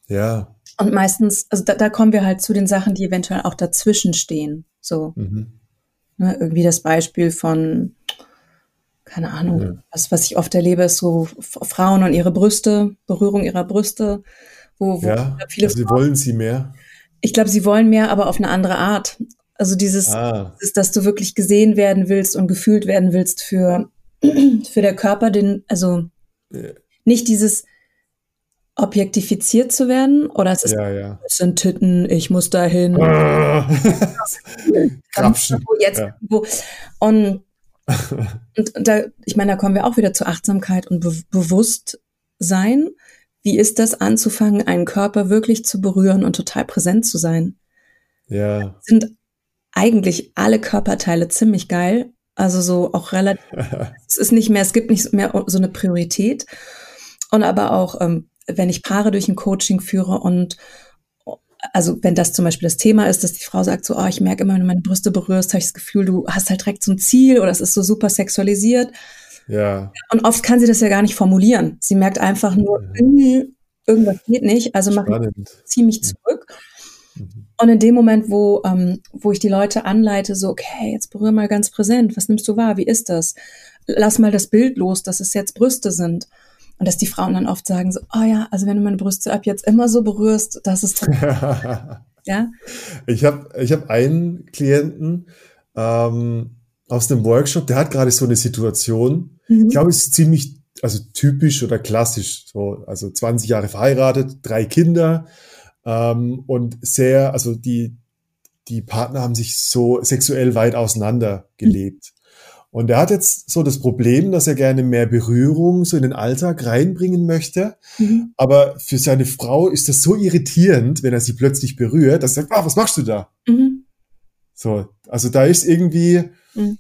Ja. Und meistens, also da, da kommen wir halt zu den Sachen, die eventuell auch dazwischen stehen. So. Mhm. Ne, irgendwie das Beispiel von, keine Ahnung, ja. was, was ich oft erlebe, ist so Frauen und ihre Brüste, Berührung ihrer Brüste, wo, wo ja, viele also sie wollen sie mehr. Ich glaube, sie wollen mehr, aber auf eine andere Art. Also dieses, ah. ist, dass du wirklich gesehen werden willst und gefühlt werden willst für, *clears throat* für der Körper, den, also ja. nicht dieses, objektifiziert zu werden oder es ist ja, ja. es sind Titten, ich muss dahin. *laughs* Ah. jetzt ja. wo und, und da ich meine, da kommen wir auch wieder zur Achtsamkeit und Be Bewusstsein. Wie ist das anzufangen, einen Körper wirklich zu berühren und total präsent zu sein? Ja. Sind eigentlich alle Körperteile ziemlich geil, also so auch relativ *laughs* es ist nicht mehr, es gibt nicht mehr so eine Priorität und aber auch ähm, wenn ich Paare durch ein Coaching führe und also wenn das zum Beispiel das Thema ist, dass die Frau sagt so, oh, ich merke immer, wenn du meine Brüste berührst, habe ich das Gefühl, du hast halt direkt so ein Ziel oder es ist so super sexualisiert. Ja. Und oft kann sie das ja gar nicht formulieren. Sie merkt einfach nur, mhm. irgendwas geht nicht, also mach ich, zieh mich zurück. Mhm. Und in dem Moment, wo, ähm, wo ich die Leute anleite, so, okay, jetzt berühre mal ganz präsent, was nimmst du wahr, wie ist das? Lass mal das Bild los, dass es jetzt Brüste sind. Und dass die Frauen dann oft sagen so, oh ja, also wenn du meine Brüste ab jetzt immer so berührst, das ist *laughs* ja. Ich habe ich hab einen Klienten ähm, aus dem Workshop, der hat gerade so eine Situation. Mhm. Ich glaube, es ist ziemlich also typisch oder klassisch. So, also 20 Jahre verheiratet, drei Kinder ähm, und sehr, also die die Partner haben sich so sexuell weit auseinander gelebt. Und er hat jetzt so das Problem, dass er gerne mehr Berührung so in den Alltag reinbringen möchte. Mhm. Aber für seine Frau ist das so irritierend, wenn er sie plötzlich berührt, dass er sagt, ah, was machst du da? Mhm. So, also da ist irgendwie, mhm.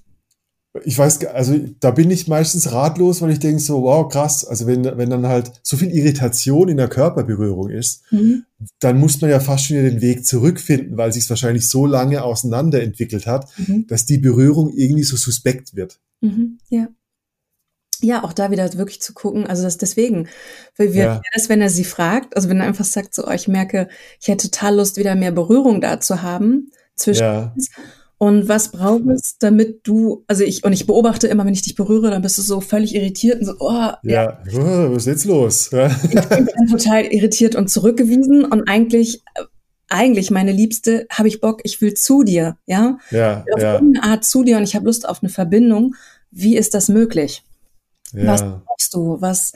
ich weiß, also da bin ich meistens ratlos, weil ich denke so, wow, krass. Also wenn, wenn dann halt so viel Irritation in der Körperberührung ist, mhm. dann muss man ja fast schon wieder den Weg zurückfinden, weil sich es wahrscheinlich so lange auseinanderentwickelt hat, mhm. dass die Berührung irgendwie so suspekt wird. Mhm. Ja. Ja, auch da wieder wirklich zu gucken, also das deswegen, weil wir, ja. das, wenn er sie fragt, also wenn er einfach sagt, so, oh, ich merke, ich hätte total Lust, wieder mehr Berührung da zu haben zwischen ja. uns und was braucht es, damit du, also ich, und ich beobachte immer, wenn ich dich berühre, dann bist du so völlig irritiert und so, oh, ja, ja. Oh, was ist jetzt los? *laughs* Ich bin dann total irritiert und zurückgewiesen und eigentlich, eigentlich, meine Liebste, habe ich Bock, ich will zu dir, ja? Ja, auf ja. irgendeine Art zu dir und ich habe Lust auf eine Verbindung. Wie ist das möglich? Ja. Was brauchst du? Was?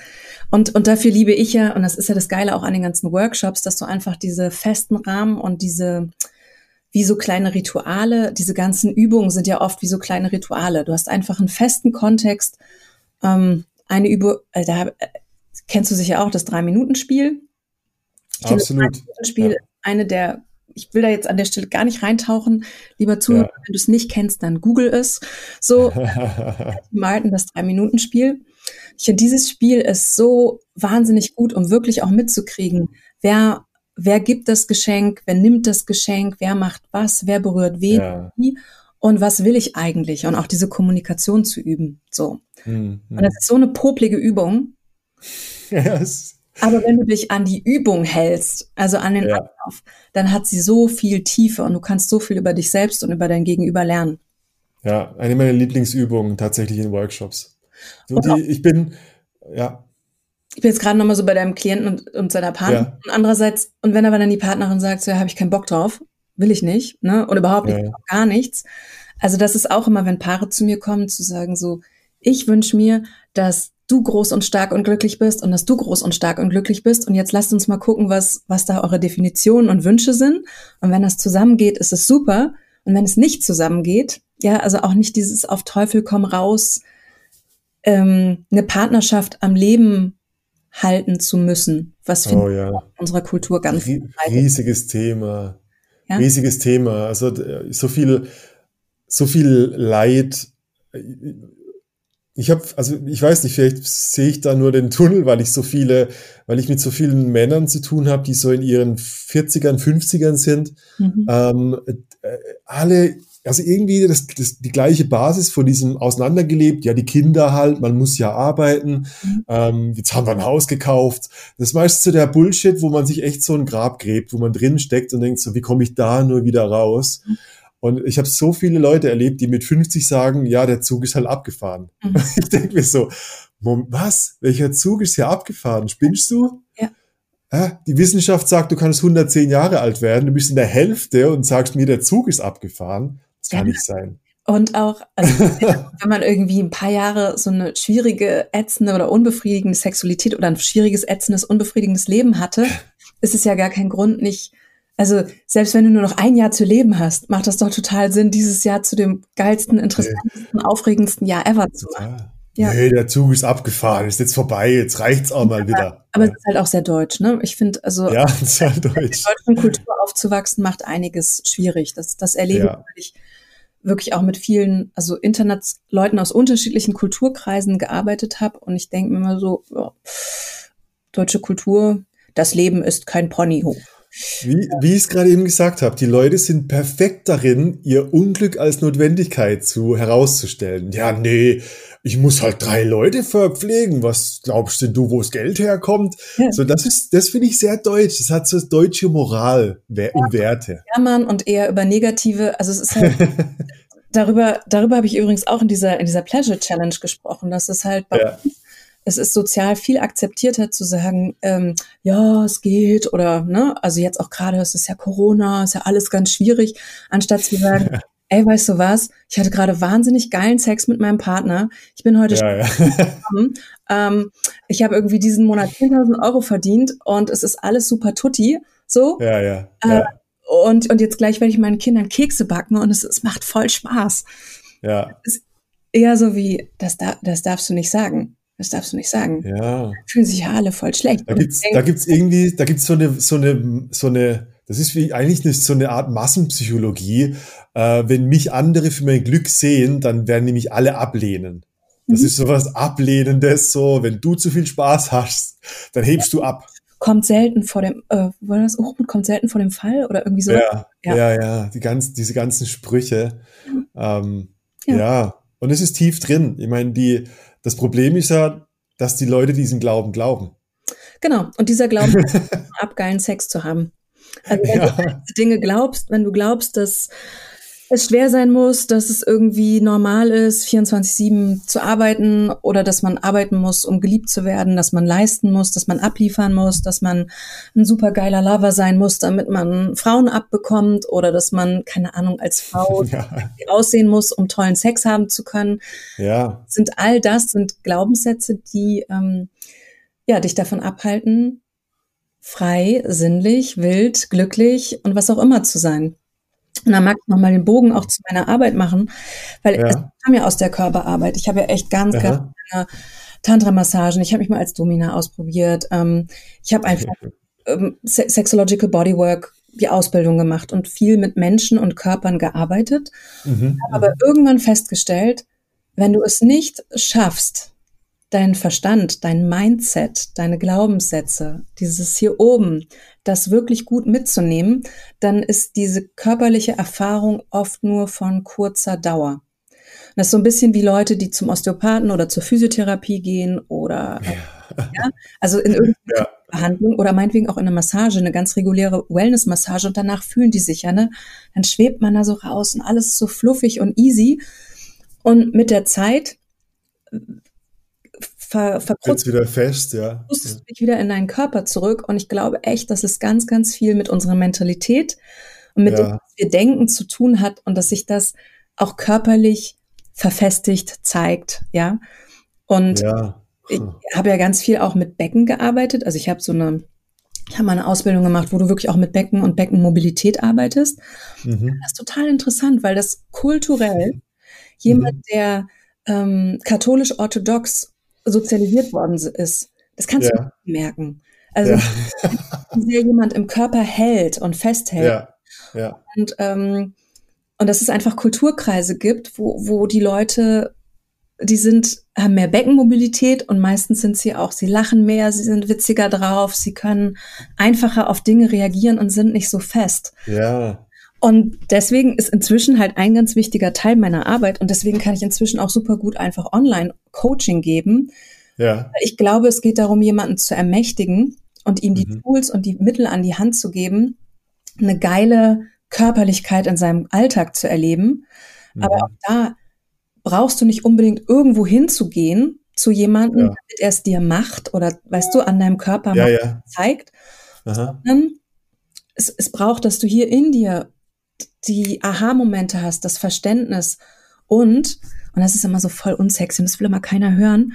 Und, und dafür liebe ich ja, und das ist ja das Geile auch an den ganzen Workshops, dass du einfach diese festen Rahmen und diese, wie so kleine Rituale. Diese ganzen Übungen sind ja oft wie so kleine Rituale. Du hast einfach einen festen Kontext. Ähm, eine Übung, äh, da äh, kennst du sicher auch das Drei-Minuten-Spiel. Absolut. Das Spiel ja. eine der, ich will da jetzt an der Stelle gar nicht reintauchen. Lieber Zuhörer, ja. wenn du es nicht kennst, dann google es. So, *laughs* Martin, das Drei-Minuten-Spiel. Ich finde, dieses Spiel ist so wahnsinnig gut, um wirklich auch mitzukriegen, wer wer gibt das Geschenk, wer nimmt das Geschenk, wer macht was, wer berührt wen, ja. und was will ich eigentlich und auch diese Kommunikation zu üben. So. Mhm. Und das ist so eine poplige Übung. *laughs* Yes. Aber wenn du dich an die Übung hältst, also an den ja. Ablauf, dann hat sie so viel Tiefe und du kannst so viel über dich selbst und über dein Gegenüber lernen. Ja, eine meiner Lieblingsübungen tatsächlich in Workshops. So die, ich bin, ja, ich bin jetzt gerade nochmal so bei deinem Klienten und, und seiner Partnerin. Ja. Und andererseits, und wenn aber dann die Partnerin sagt, so ja, habe ich keinen Bock drauf, will ich nicht, ne? Und überhaupt nicht, ja. gar nichts. Also das ist auch immer, wenn Paare zu mir kommen, zu sagen so, ich wünsche mir, dass du groß und stark und glücklich bist und dass du groß und stark und glücklich bist. Und jetzt lasst uns mal gucken, was, was da eure Definitionen und Wünsche sind. Und wenn das zusammengeht, ist es super. Und wenn es nicht zusammengeht, ja, also auch nicht dieses auf Teufel komm raus, ähm, eine Partnerschaft am Leben halten zu müssen, was oh, ja. in unserer Kultur ganz riesiges Thema, ja? riesiges Thema. Also so viel, so viel Leid. Ich habe, also ich weiß nicht, vielleicht sehe ich da nur den Tunnel, weil ich so viele, weil ich mit so vielen Männern zu tun habe, die so in ihren 40ern, 50ern sind. Mhm. Ähm, äh, alle also irgendwie das, das, die gleiche Basis von diesem auseinandergelebt, ja, die Kinder halt, man muss ja arbeiten, mhm. ähm, jetzt haben wir ein Haus gekauft. Das ist meistens so der Bullshit, wo man sich echt so ein Grab gräbt, wo man drin steckt und denkt so, wie komme ich da nur wieder raus? Mhm. Und ich habe so viele Leute erlebt, die mit 50 sagen, ja, der Zug ist halt abgefahren. Mhm. *laughs* Ich denke mir so, was? Welcher Zug ist hier abgefahren? Spinnst du? Ja. Die Wissenschaft sagt, du kannst 110 Jahre alt werden, du bist in der Hälfte und sagst mir, der Zug ist abgefahren. Das kann ja. nicht sein. Und auch, also, *laughs* wenn man irgendwie ein paar Jahre so eine schwierige, ätzende oder unbefriedigende Sexualität oder ein schwieriges, ätzendes, unbefriedigendes Leben hatte, *laughs* ist es ja gar kein Grund, nicht, also selbst wenn du nur noch ein Jahr zu leben hast, macht das doch total Sinn, dieses Jahr zu dem geilsten, interessantesten, aufregendsten Jahr ever zu machen. Ja. Nee, der Zug ist abgefahren, ist jetzt vorbei, jetzt reicht's auch mal wieder. Aber ja. es ist halt auch sehr deutsch, ne? Ich finde, also ja, *laughs* es ist halt deutsch. in der deutschen Kultur aufzuwachsen, macht einiges schwierig. Das, das erlebe ja. ich wirklich auch mit vielen, also Internet Leuten aus unterschiedlichen Kulturkreisen gearbeitet habe. Und ich denke mir immer so, ja, deutsche Kultur, das Leben ist kein Ponyhof. Wie, wie ich es gerade eben gesagt habe, die Leute sind perfekt darin, ihr Unglück als Notwendigkeit zu herauszustellen. Ja, nee, ich muss halt drei Leute verpflegen. Was glaubst denn du, wo das Geld herkommt? Ja. So, das ist, das finde ich sehr deutsch. Das hat so deutsche Moral und ja, Werte. Ja, Mann, und eher über negative, also es ist halt, *laughs* darüber, darüber habe ich übrigens auch in dieser, in dieser Pleasure Challenge gesprochen, dass es halt bei ja. es ist sozial viel akzeptierter zu sagen, ähm, ja, es geht oder, ne, also jetzt auch gerade, es ist ja Corona, ist ja alles ganz schwierig, anstatt zu sagen, *laughs* ey, weißt du was? Ich hatte gerade wahnsinnig geilen Sex mit meinem Partner. Ich bin heute ja, ja. *laughs* Ähm, ich habe irgendwie diesen Monat 10.000 Euro verdient und es ist alles super tutti. So. Ja, ja. Äh, und, und jetzt gleich werde ich meinen Kindern Kekse backen und es, es macht voll Spaß. Ja. Es ist eher so wie, das, da, das darfst du nicht sagen. Das darfst du nicht sagen. Ja. Fühlen sich ja alle voll schlecht. Da gibt's, da gibt's irgendwie, da gibt's so eine, so eine, so eine Das ist wie eigentlich eine, so eine Art Massenpsychologie. Äh, wenn mich andere für mein Glück sehen, dann werden nämlich alle ablehnen. Das mhm. ist sowas Ablehnendes, so, wenn du zu viel Spaß hast, dann hebst du ab. Kommt selten vor dem, äh, war das Hochmut kommt selten vor dem Fall oder irgendwie so? Ja, ja, ja, ja die ganz, diese ganzen Sprüche. Mhm. Ähm, ja. ja, und es ist tief drin. Ich meine, die, das Problem ist ja, dass die Leute diesen Glauben glauben. Genau, und dieser Glauben, *laughs* abgeilen Sex zu haben. Also wenn ja. du Dinge glaubst, wenn du glaubst, dass es schwer sein muss, dass es irgendwie normal ist, 24-7 zu arbeiten oder dass man arbeiten muss, um geliebt zu werden, dass man leisten muss, dass man abliefern muss, dass man ein supergeiler Lover sein muss, damit man Frauen abbekommt oder dass man, keine Ahnung, als Frau *laughs* ja. aussehen muss, um tollen Sex haben zu können. Ja. Sind all das sind Glaubenssätze, die ähm, ja dich davon abhalten, frei, sinnlich, wild, glücklich und was auch immer zu sein. Und dann mag ich nochmal den Bogen auch zu meiner Arbeit machen, weil ja. es kam ja aus der Körperarbeit. Ich habe ja echt ganz, Aha. ganz lange Tantra-Massagen. Ich habe mich mal als Domina ausprobiert. Ähm, ich habe einfach ähm, Sexological Bodywork die Ausbildung gemacht und viel mit Menschen und Körpern gearbeitet. Mhm. Habe aber irgendwann festgestellt, wenn du es nicht schaffst, dein Verstand, dein Mindset, deine Glaubenssätze, dieses hier oben, das wirklich gut mitzunehmen, dann ist diese körperliche Erfahrung oft nur von kurzer Dauer. Das ist so ein bisschen wie Leute, die zum Osteopathen oder zur Physiotherapie gehen oder ja. ja also in irgendeiner ja. Behandlung oder meinetwegen auch in einer Massage, eine ganz reguläre Wellness-Massage und danach fühlen die sich ja, ne? Dann schwebt man da so raus und alles ist so fluffig und easy. Und mit der Zeit ver, verkrutzt. wieder fest, ja. Du dich wieder in deinen Körper zurück. Und ich glaube echt, dass es ganz, ganz viel mit unserer Mentalität und mit ja. dem, was wir denken, zu tun hat und dass sich das auch körperlich verfestigt zeigt, ja. Und ja. ich habe ja ganz viel auch mit Becken gearbeitet. Also ich habe so eine, ich habe mal eine Ausbildung gemacht, wo du wirklich auch mit Becken und Beckenmobilität arbeitest. Mhm. Das ist total interessant, weil das kulturell jemand, mhm. der ähm, katholisch-orthodox sozialisiert worden ist. Das kannst ja. du merken. Also ja. *laughs* wie sehr jemand im Körper hält und festhält. Ja. Ja. Und, ähm, und dass es einfach Kulturkreise gibt, wo, wo die Leute, die sind, haben mehr Beckenmobilität und meistens sind sie auch, sie lachen mehr, sie sind witziger drauf, sie können einfacher auf Dinge reagieren und sind nicht so fest. Ja. Und deswegen ist inzwischen halt ein ganz wichtiger Teil meiner Arbeit und deswegen kann ich inzwischen auch super gut einfach online Coaching geben. Ja. Ich glaube, es geht darum, jemanden zu ermächtigen und ihm die mhm. Tools und die Mittel an die Hand zu geben, eine geile Körperlichkeit in seinem Alltag zu erleben. Mhm. Aber auch da brauchst du nicht unbedingt irgendwo hinzugehen zu jemandem, ja. damit er es dir macht oder weißt du, an deinem Körper ja, ja. zeigt, sondern es, es braucht, dass du hier in dir die Aha-Momente hast, das Verständnis und, und das ist immer so voll unsexy und das will immer keiner hören.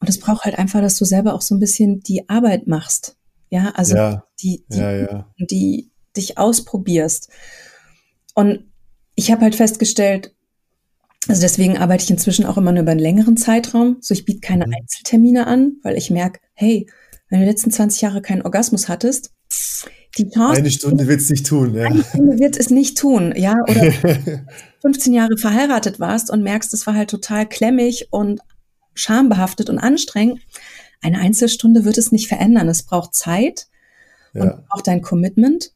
Und es braucht halt einfach, dass du selber auch so ein bisschen die Arbeit machst. Ja, also ja. Die, die, ja, ja. die dich ausprobierst. Und ich habe halt festgestellt, also deswegen arbeite ich inzwischen auch immer nur über einen längeren Zeitraum. So, ich biete keine mhm. Einzeltermine an, weil ich merke, hey, wenn du die letzten 20 Jahre keinen Orgasmus hattest, die Chance. Eine Stunde wird es nicht tun, ja. Eine Stunde wird es nicht tun, ja. Oder *laughs* 15 Jahre verheiratet warst und merkst, es war halt total klemmig und schambehaftet und anstrengend. Eine Einzelstunde wird es nicht verändern. Es braucht Zeit ja. und auch dein Commitment.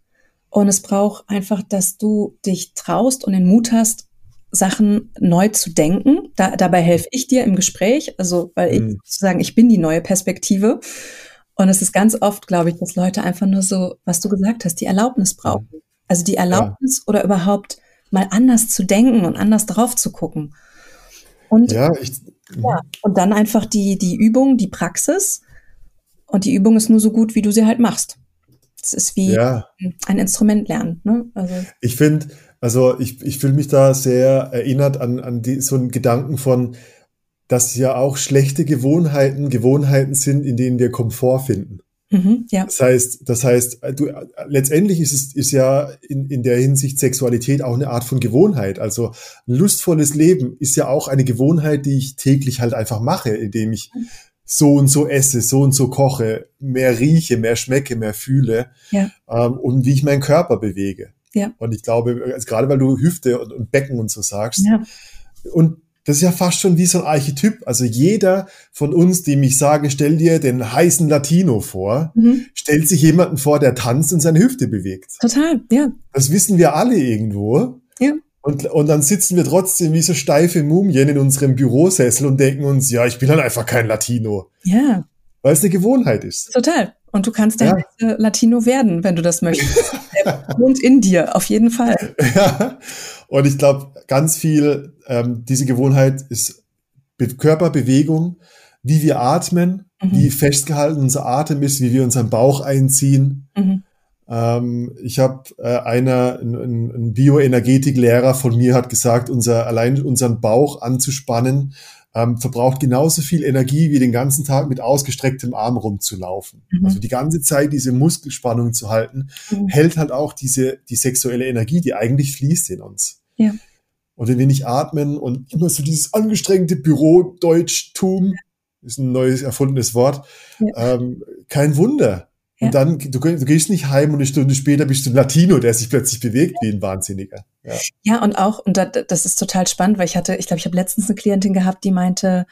Und es braucht einfach, dass du dich traust und den Mut hast, Sachen neu zu denken. Da, dabei helfe ich dir im Gespräch, also weil ich mhm. sozusagen, ich bin die neue Perspektive. Und es ist ganz oft, glaube ich, dass Leute einfach nur so, was du gesagt hast, die Erlaubnis brauchen. Also die Erlaubnis ja. oder überhaupt mal anders zu denken und anders drauf zu gucken. Und, ja, ich, ja, und dann einfach die, die Übung, die Praxis. Und die Übung ist nur so gut, wie du sie halt machst. Es ist wie ja. ein Instrument lernen. Ne? Also. Ich finde, also ich, ich fühle mich da sehr erinnert an, an die, so einen Gedanken von, dass ja auch schlechte Gewohnheiten Gewohnheiten sind, in denen wir Komfort finden. Mhm, ja. Das heißt, das heißt, du, letztendlich ist es ist ja in, in der Hinsicht Sexualität auch eine Art von Gewohnheit. Also lustvolles Leben ist ja auch eine Gewohnheit, die ich täglich halt einfach mache, indem ich so und so esse, so und so koche, mehr rieche, mehr schmecke, mehr fühle Ja. ähm, und wie ich meinen Körper bewege. Ja. Und ich glaube, also gerade weil du Hüfte und, und Becken und so sagst, Ja. und das ist ja fast schon wie so ein Archetyp. Also jeder von uns, dem ich sage, stell dir den heißen Latino vor, Mhm. stellt sich jemanden vor, der tanzt und seine Hüfte bewegt. Total, ja. Das wissen wir alle irgendwo. Ja. Und, und dann sitzen wir trotzdem wie so steife Mumien in unserem Bürosessel und denken uns, ja, ich bin halt einfach kein Latino. Ja, Weil es eine Gewohnheit ist. total. Und du kannst der Ja. Latino werden, wenn du das möchtest. *laughs* *laughs* Der wohnt in dir, auf jeden Fall. *laughs* Ja. Und ich glaube, ganz viel, ähm, diese Gewohnheit ist Be Körperbewegung, wie wir atmen, Mhm. wie festgehalten unser Atem ist, wie wir unseren Bauch einziehen. Mhm. Ähm, ich habe äh, einer, ein, ein ein Bioenergetiklehrer von mir hat gesagt, unser, allein unseren Bauch anzuspannen, ähm, verbraucht genauso viel Energie wie den ganzen Tag mit ausgestrecktem Arm rumzulaufen. Mhm. Also die ganze Zeit diese Muskelspannung zu halten, Mhm. hält halt auch diese, die sexuelle Energie, die eigentlich fließt in uns. Ja. Und wenn wir nicht atmen und immer so dieses angestrengte Büro-Deutschtum, ist ein neues erfundenes Wort, Ja. ähm, kein Wunder. Ja. Und dann, du, du gehst nicht heim und eine Stunde später bist du ein Latino, der sich plötzlich bewegt wie ein Wahnsinniger. Ja. Ja, und auch, und da, das ist total spannend, weil ich hatte, ich glaube, ich habe letztens eine Klientin gehabt, die meinte,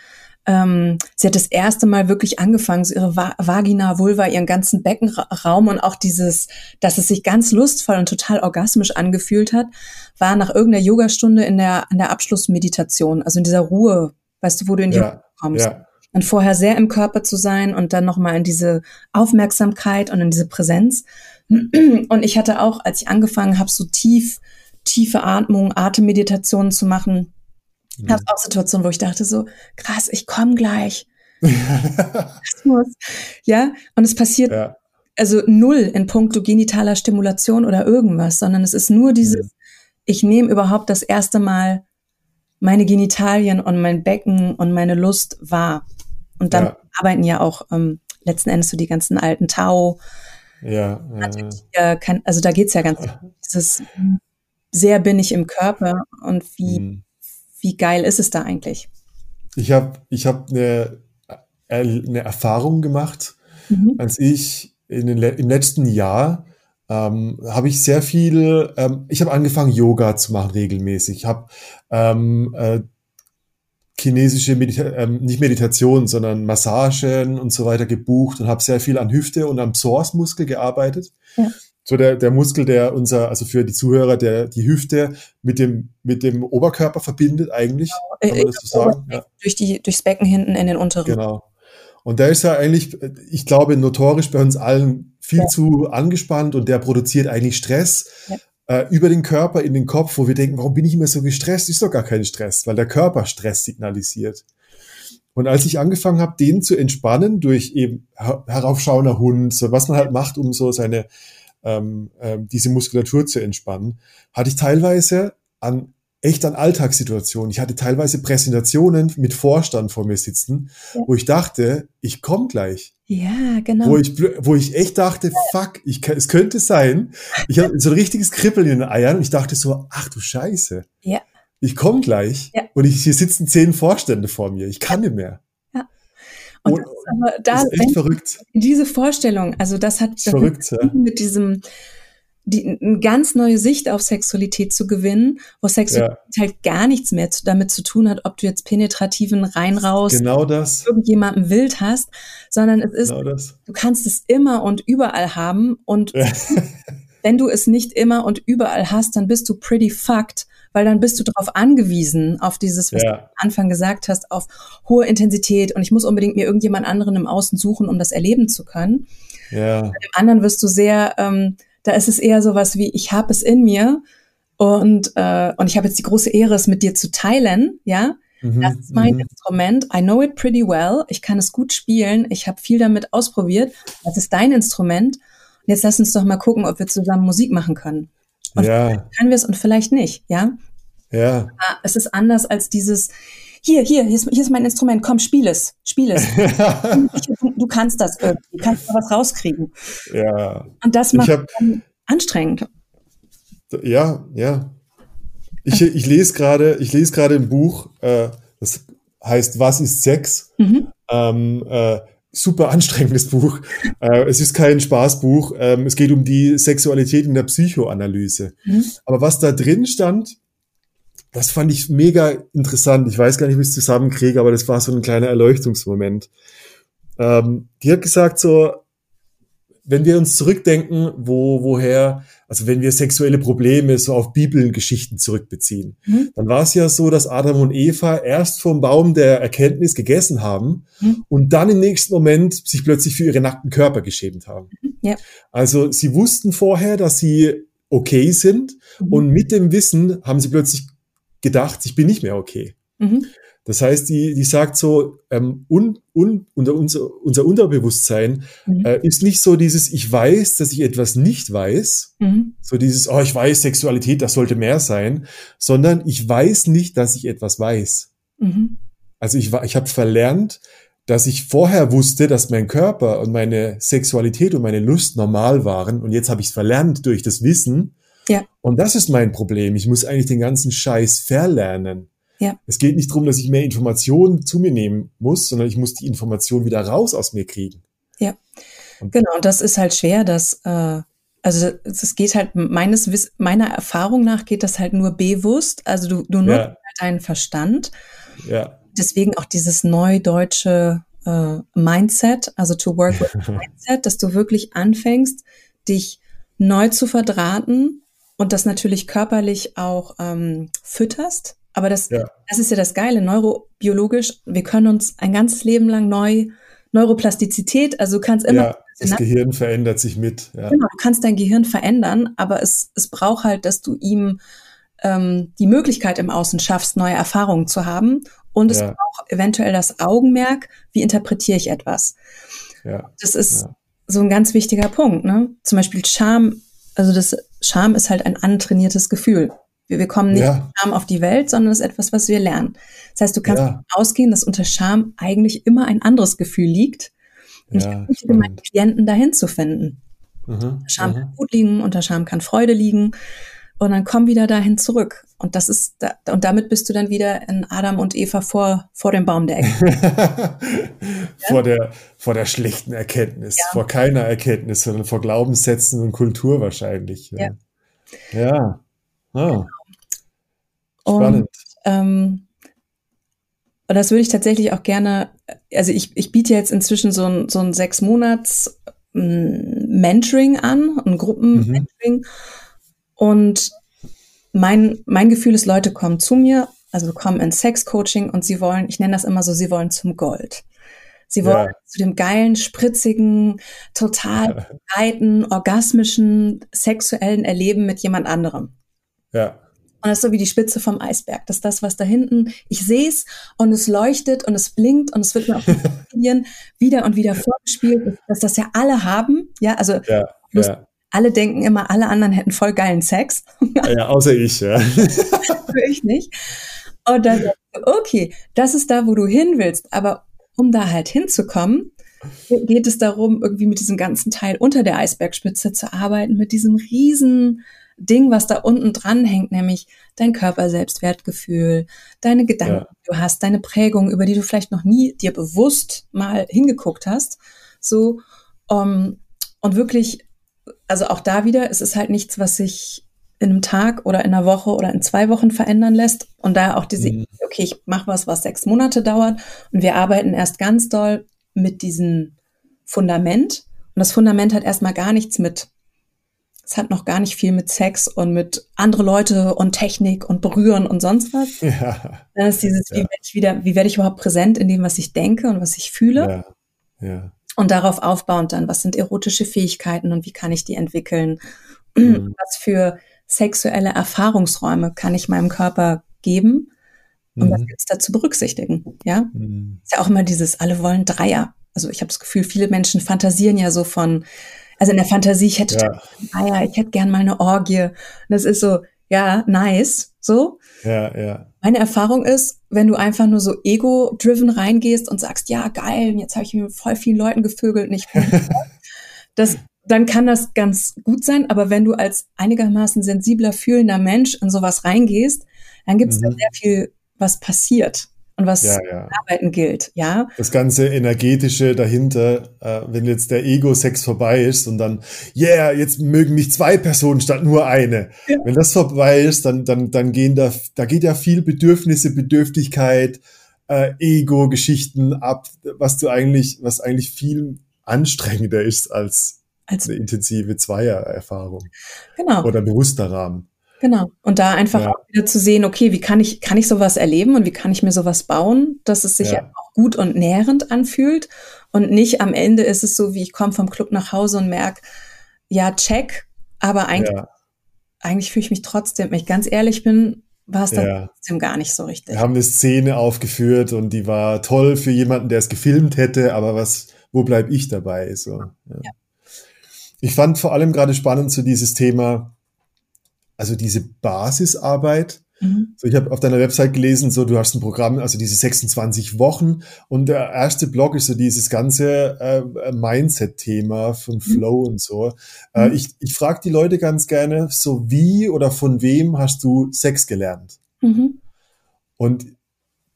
ähm, sie hat das erste Mal wirklich angefangen, so ihre Va Vagina, Vulva, ihren ganzen Beckenraum und auch dieses, dass es sich ganz lustvoll und total orgasmisch angefühlt hat, war nach irgendeiner Yogastunde in der, in der Abschlussmeditation, also in dieser Ruhe, weißt du, wo du in die Ja, Ruhe kommst. Ja, Und vorher sehr im Körper zu sein und dann nochmal in diese Aufmerksamkeit und in diese Präsenz. Und ich hatte auch, als ich angefangen habe, so tief, tiefe Atmung, Atemmeditationen zu machen, Mhm. gab es auch Situationen, wo ich dachte so, krass, ich komme gleich. *laughs* Ja, und es passiert ja, also null in puncto genitaler Stimulation oder irgendwas, sondern es ist nur dieses, Mhm. ich nehme überhaupt das erste Mal meine Genitalien und mein Becken und meine Lust wahr. Und dann Ja. arbeiten ja auch ähm, letzten Endes so die ganzen alten Tau. ja, ja, kann, also da geht's ja ganz dieses sehr bin ich im Körper und wie, Mhm. wie geil ist es da eigentlich? Ich habe ich hab eine, eine Erfahrung gemacht, Mhm. als ich in den, im letzten Jahr ähm, habe ich sehr viel, ähm, ich habe angefangen Yoga zu machen regelmäßig. Ich habe ähm, äh, chinesische Medita ähm, nicht Meditation, sondern Massagen und so weiter gebucht und habe sehr viel an Hüfte und am Psoasmuskel gearbeitet. Ja. So der, der Muskel, der unser, also für die Zuhörer, der die Hüfte mit dem, mit dem Oberkörper verbindet eigentlich. Kann man das so sagen? Ja. Durch die, durchs Becken hinten in den unteren. Genau. Und der ist ja eigentlich, ich glaube, notorisch bei uns allen viel Ja. zu angespannt und der produziert eigentlich Stress Ja. Äh, über den Körper in den Kopf, wo wir denken, warum bin ich immer so gestresst? Ist doch gar kein Stress, weil der Körper Stress signalisiert. Und als ich angefangen habe, den zu entspannen durch eben her heraufschauender Hund, so was man halt macht, um so seine ähm, ähm, diese Muskulatur zu entspannen, hatte ich teilweise an echt an Alltagssituationen. Ich hatte teilweise Präsentationen mit Vorstand vor mir sitzen, Ja. wo ich dachte, ich komme gleich. Ja, genau. Wo ich, wo ich echt dachte, fuck, ich, es könnte sein. Ich habe so ein richtiges Kribbeln in den Eiern und ich dachte so, ach du Scheiße. Ja. Ich komme gleich Ja. und ich, hier sitzen zehn Vorstände vor mir. Ich kann nicht mehr. und und- das ist aber da, Das ist echt verrückt. diese Vorstellung, also das hat, das Verrückt, ja. hat mit diesem, die, eine ganz neue Sicht auf Sexualität zu gewinnen, wo Sexualität halt gar nichts mehr zu, damit zu tun hat, ob du jetzt penetrativen rein raus Genau das. irgendjemanden wild hast, sondern es ist, Genau du kannst es immer und überall haben und Ja. *laughs* wenn du es nicht immer und überall hast, dann bist du pretty fucked, weil dann bist du darauf angewiesen, auf dieses, was Ja. du am Anfang gesagt hast, auf hohe Intensität und ich muss unbedingt mir irgendjemand anderen im Außen suchen, um das erleben zu können. Ja. Im anderen wirst du sehr, ähm, da ist es eher sowas wie, ich habe es in mir und, äh, und ich habe jetzt die große Ehre, es mit dir zu teilen, ja. Mhm. Das ist mein mhm. Instrument. I know it pretty well. Ich kann es gut spielen. Ich habe viel damit ausprobiert. Das ist dein Instrument. Und jetzt lass uns doch mal gucken, ob wir zusammen Musik machen können. Und Ja, Können wir es und vielleicht nicht, ja? ja. Ah, Es ist anders als dieses, hier, hier, hier ist, hier ist mein Instrument, komm, spiel es, spiel es. du, *laughs* du kannst das irgendwie, du kannst da was rauskriegen. ja. Und das macht hab- anstrengend. Ja, ja. Ich, ich lese gerade, ich lese gerade ein Buch, äh, das heißt Was ist Sex? Mhm. Ähm, äh, super anstrengendes Buch. Äh, es ist kein Spaßbuch. Ähm, es geht um die Sexualität in der Psychoanalyse. Mhm. Aber was da drin stand, das fand ich mega interessant. Ich weiß gar nicht, wie ich es zusammenkriege, aber das war so ein kleiner Erleuchtungsmoment. Ähm, die hat gesagt so, wenn wir uns zurückdenken, wo, woher, also wenn wir sexuelle Probleme so auf Bibelgeschichten zurückbeziehen, Mhm. dann war es ja so, dass Adam und Eva erst vom Baum der Erkenntnis gegessen haben Mhm. und dann im nächsten Moment sich plötzlich für ihre nackten Körper geschämt haben. Ja. Also sie wussten vorher, dass sie okay sind Mhm. und mit dem Wissen haben sie plötzlich gedacht, ich bin nicht mehr okay. Mhm. Das heißt, die, die sagt so, ähm, un, un, unter unser, unser Unterbewusstsein Mhm. äh, ist nicht so dieses, ich weiß, dass ich etwas nicht weiß, Mhm. so dieses, oh, ich weiß, Sexualität, das sollte mehr sein, sondern ich weiß nicht, dass ich etwas weiß. Mhm. Also ich, ich habe verlernt, dass ich vorher wusste, dass mein Körper und meine Sexualität und meine Lust normal waren und jetzt habe ich es verlernt durch das Wissen. Ja. Und das ist mein Problem. Ich muss eigentlich den ganzen Scheiß verlernen. Ja. Es geht nicht darum, dass ich mehr Informationen zu mir nehmen muss, sondern ich muss die Information wieder raus aus mir kriegen. Genau, und das ist halt schwer, dass, äh, also es geht halt meines Wiss meiner Erfahrung nach geht das halt nur bewusst. Also du, du nutzt Ja. halt deinen Verstand. Ja, Deswegen auch dieses neudeutsche äh, Mindset, also to work with *laughs* Mindset, dass du wirklich anfängst, dich neu zu verdrahten und das natürlich körperlich auch ähm, fütterst. Aber das, Ja. das ist ja das Geile, neurobiologisch, wir können uns ein ganzes Leben lang neu, Neuroplastizität, also du kannst immer, ja das Gehirn verändert sich mit. Ja. genau, du kannst dein Gehirn verändern, aber es, es braucht halt, dass du ihm ähm, die Möglichkeit im Außen schaffst, neue Erfahrungen zu haben. Und es Ja. braucht eventuell das Augenmerk, wie interpretiere ich etwas. Ja. Das ist so ein ganz wichtiger Punkt. Ne? Zum Beispiel Scham, also das Scham ist halt ein antrainiertes Gefühl. Wir, wir kommen nicht Ja. mit Scham auf die Welt, sondern es ist etwas, was wir lernen. Das heißt, du kannst Ja. davon ausgehen, dass unter Scham eigentlich immer ein anderes Gefühl liegt. Und Ja, ich bitte meinen spannend. Klienten dahin zu finden. Mhm. Scham Mhm. kann Wut liegen, unter Scham kann Freude liegen. Und dann komm wieder dahin zurück. Und das ist, da, und damit bist du dann wieder in Adam und Eva vor, vor dem Baum der Ecke. *laughs* vor, der, vor der schlechten Erkenntnis, vor keiner Erkenntnis, sondern vor Glaubenssätzen und Kultur wahrscheinlich. Ja. Ja. Ah, spannend. Und, ähm, und das würde ich tatsächlich auch gerne, also ich, ich biete jetzt inzwischen so ein, so ein sechs Monats mm, Mentoring an, ein Gruppenmentoring. Und mein, mein Gefühl ist, Leute kommen zu mir, also kommen in Sex-Coaching und sie wollen, ich nenne das immer so, sie wollen zum Gold. Sie Ja. wollen zu dem geilen, spritzigen, total *laughs* breiten, orgasmischen, sexuellen Erleben mit jemand anderem. ja. Und das ist so wie die Spitze vom Eisberg. Das ist das, was da hinten, ich sehe es und es leuchtet und es blinkt und es wird mir auf den *laughs* Medien wieder und wieder vorgespielt, dass das ja alle haben. Ja, also Ja, ja. Alle denken immer, alle anderen hätten voll geilen Sex. ja, außer ich, ja. *laughs* Für ich nicht. Und dann, okay, das ist da, wo du hin willst. Aber um da halt hinzukommen, geht es darum, irgendwie mit diesem ganzen Teil unter der Eisbergspitze zu arbeiten, mit diesem riesen Ding, was da unten dran hängt, nämlich dein Körper-Selbstwertgefühl, deine Gedanken, Ja. die du hast, deine Prägung, über die du vielleicht noch nie dir bewusst mal hingeguckt hast. So, um, und wirklich, also auch da wieder, es ist halt nichts, was sich in einem Tag oder in einer Woche oder in zwei Wochen verändern lässt. Und da auch diese, Mhm. okay, ich mache was, was sechs Monate dauert und wir arbeiten erst ganz doll mit diesem Fundament. Und das Fundament hat erstmal gar nichts mit, es hat noch gar nicht viel mit Sex und mit andere Leute und Technik und Berühren und sonst was. Ja, Dann ist dieses, wie Ja. werde ich wieder, wie werde ich überhaupt präsent in dem, was ich denke und was ich fühle? ja, ja. Und darauf aufbauend dann, was sind erotische Fähigkeiten und wie kann ich die entwickeln? Mhm. Was für sexuelle Erfahrungsräume kann ich meinem Körper geben? Und was Mhm. gibt es da zu berücksichtigen? Ja, Mhm. ist ja auch immer dieses, alle wollen Dreier. Also ich habe das Gefühl, viele Menschen fantasieren ja so von, also in der Fantasie, ich hätte Ja, Dreier, ich hätte gern mal eine Orgie. Und das ist so, ja, nice, so. ja, ja. Meine Erfahrung ist, wenn du einfach nur so ego-driven reingehst und sagst, ja, geil, jetzt habe ich mit voll vielen Leuten gevögelt und ich bin *laughs* das, dann kann das ganz gut sein, aber wenn du als einigermaßen sensibler, fühlender Mensch in sowas reingehst, dann gibt es da Mhm. sehr viel, was passiert. Und was Ja, ja. arbeiten gilt, ja. Das ganze energetische dahinter, äh, wenn jetzt der Ego-Sex vorbei ist und dann, yeah, jetzt mögen mich zwei Personen statt nur eine. Wenn das vorbei ist, dann, dann, dann gehen da, da geht ja viel Bedürfnisse, Bedürftigkeit, äh, Ego-Geschichten ab, was du eigentlich, was eigentlich viel anstrengender ist als Als, eine intensive Zweiererfahrung genau. oder bewusster Rahmen. Genau. Und da einfach Ja. auch wieder zu sehen, okay, wie kann ich, kann ich sowas erleben und wie kann ich mir sowas bauen, dass es sich Ja. auch gut und nährend anfühlt und nicht am Ende ist es so, wie ich komme vom Club nach Hause und merke, ja, check, aber eigentlich, Ja, eigentlich fühle ich mich trotzdem, wenn ich ganz ehrlich bin, war es dann Ja. trotzdem gar nicht so richtig. wir haben eine Szene aufgeführt und die war toll für jemanden, der es gefilmt hätte, aber was, wo bleib ich dabei? So, ja. Ich fand vor allem gerade spannend so dieses Thema, also diese Basisarbeit. Mhm. So, ich habe auf deiner Website gelesen, so du hast ein Programm, also diese 26 Wochen und der erste Block ist so dieses ganze äh, Mindset-Thema von Flow und so. Äh, Mhm. ich ich frage die Leute ganz gerne, so wie oder von wem hast du Sex gelernt? Mhm. Und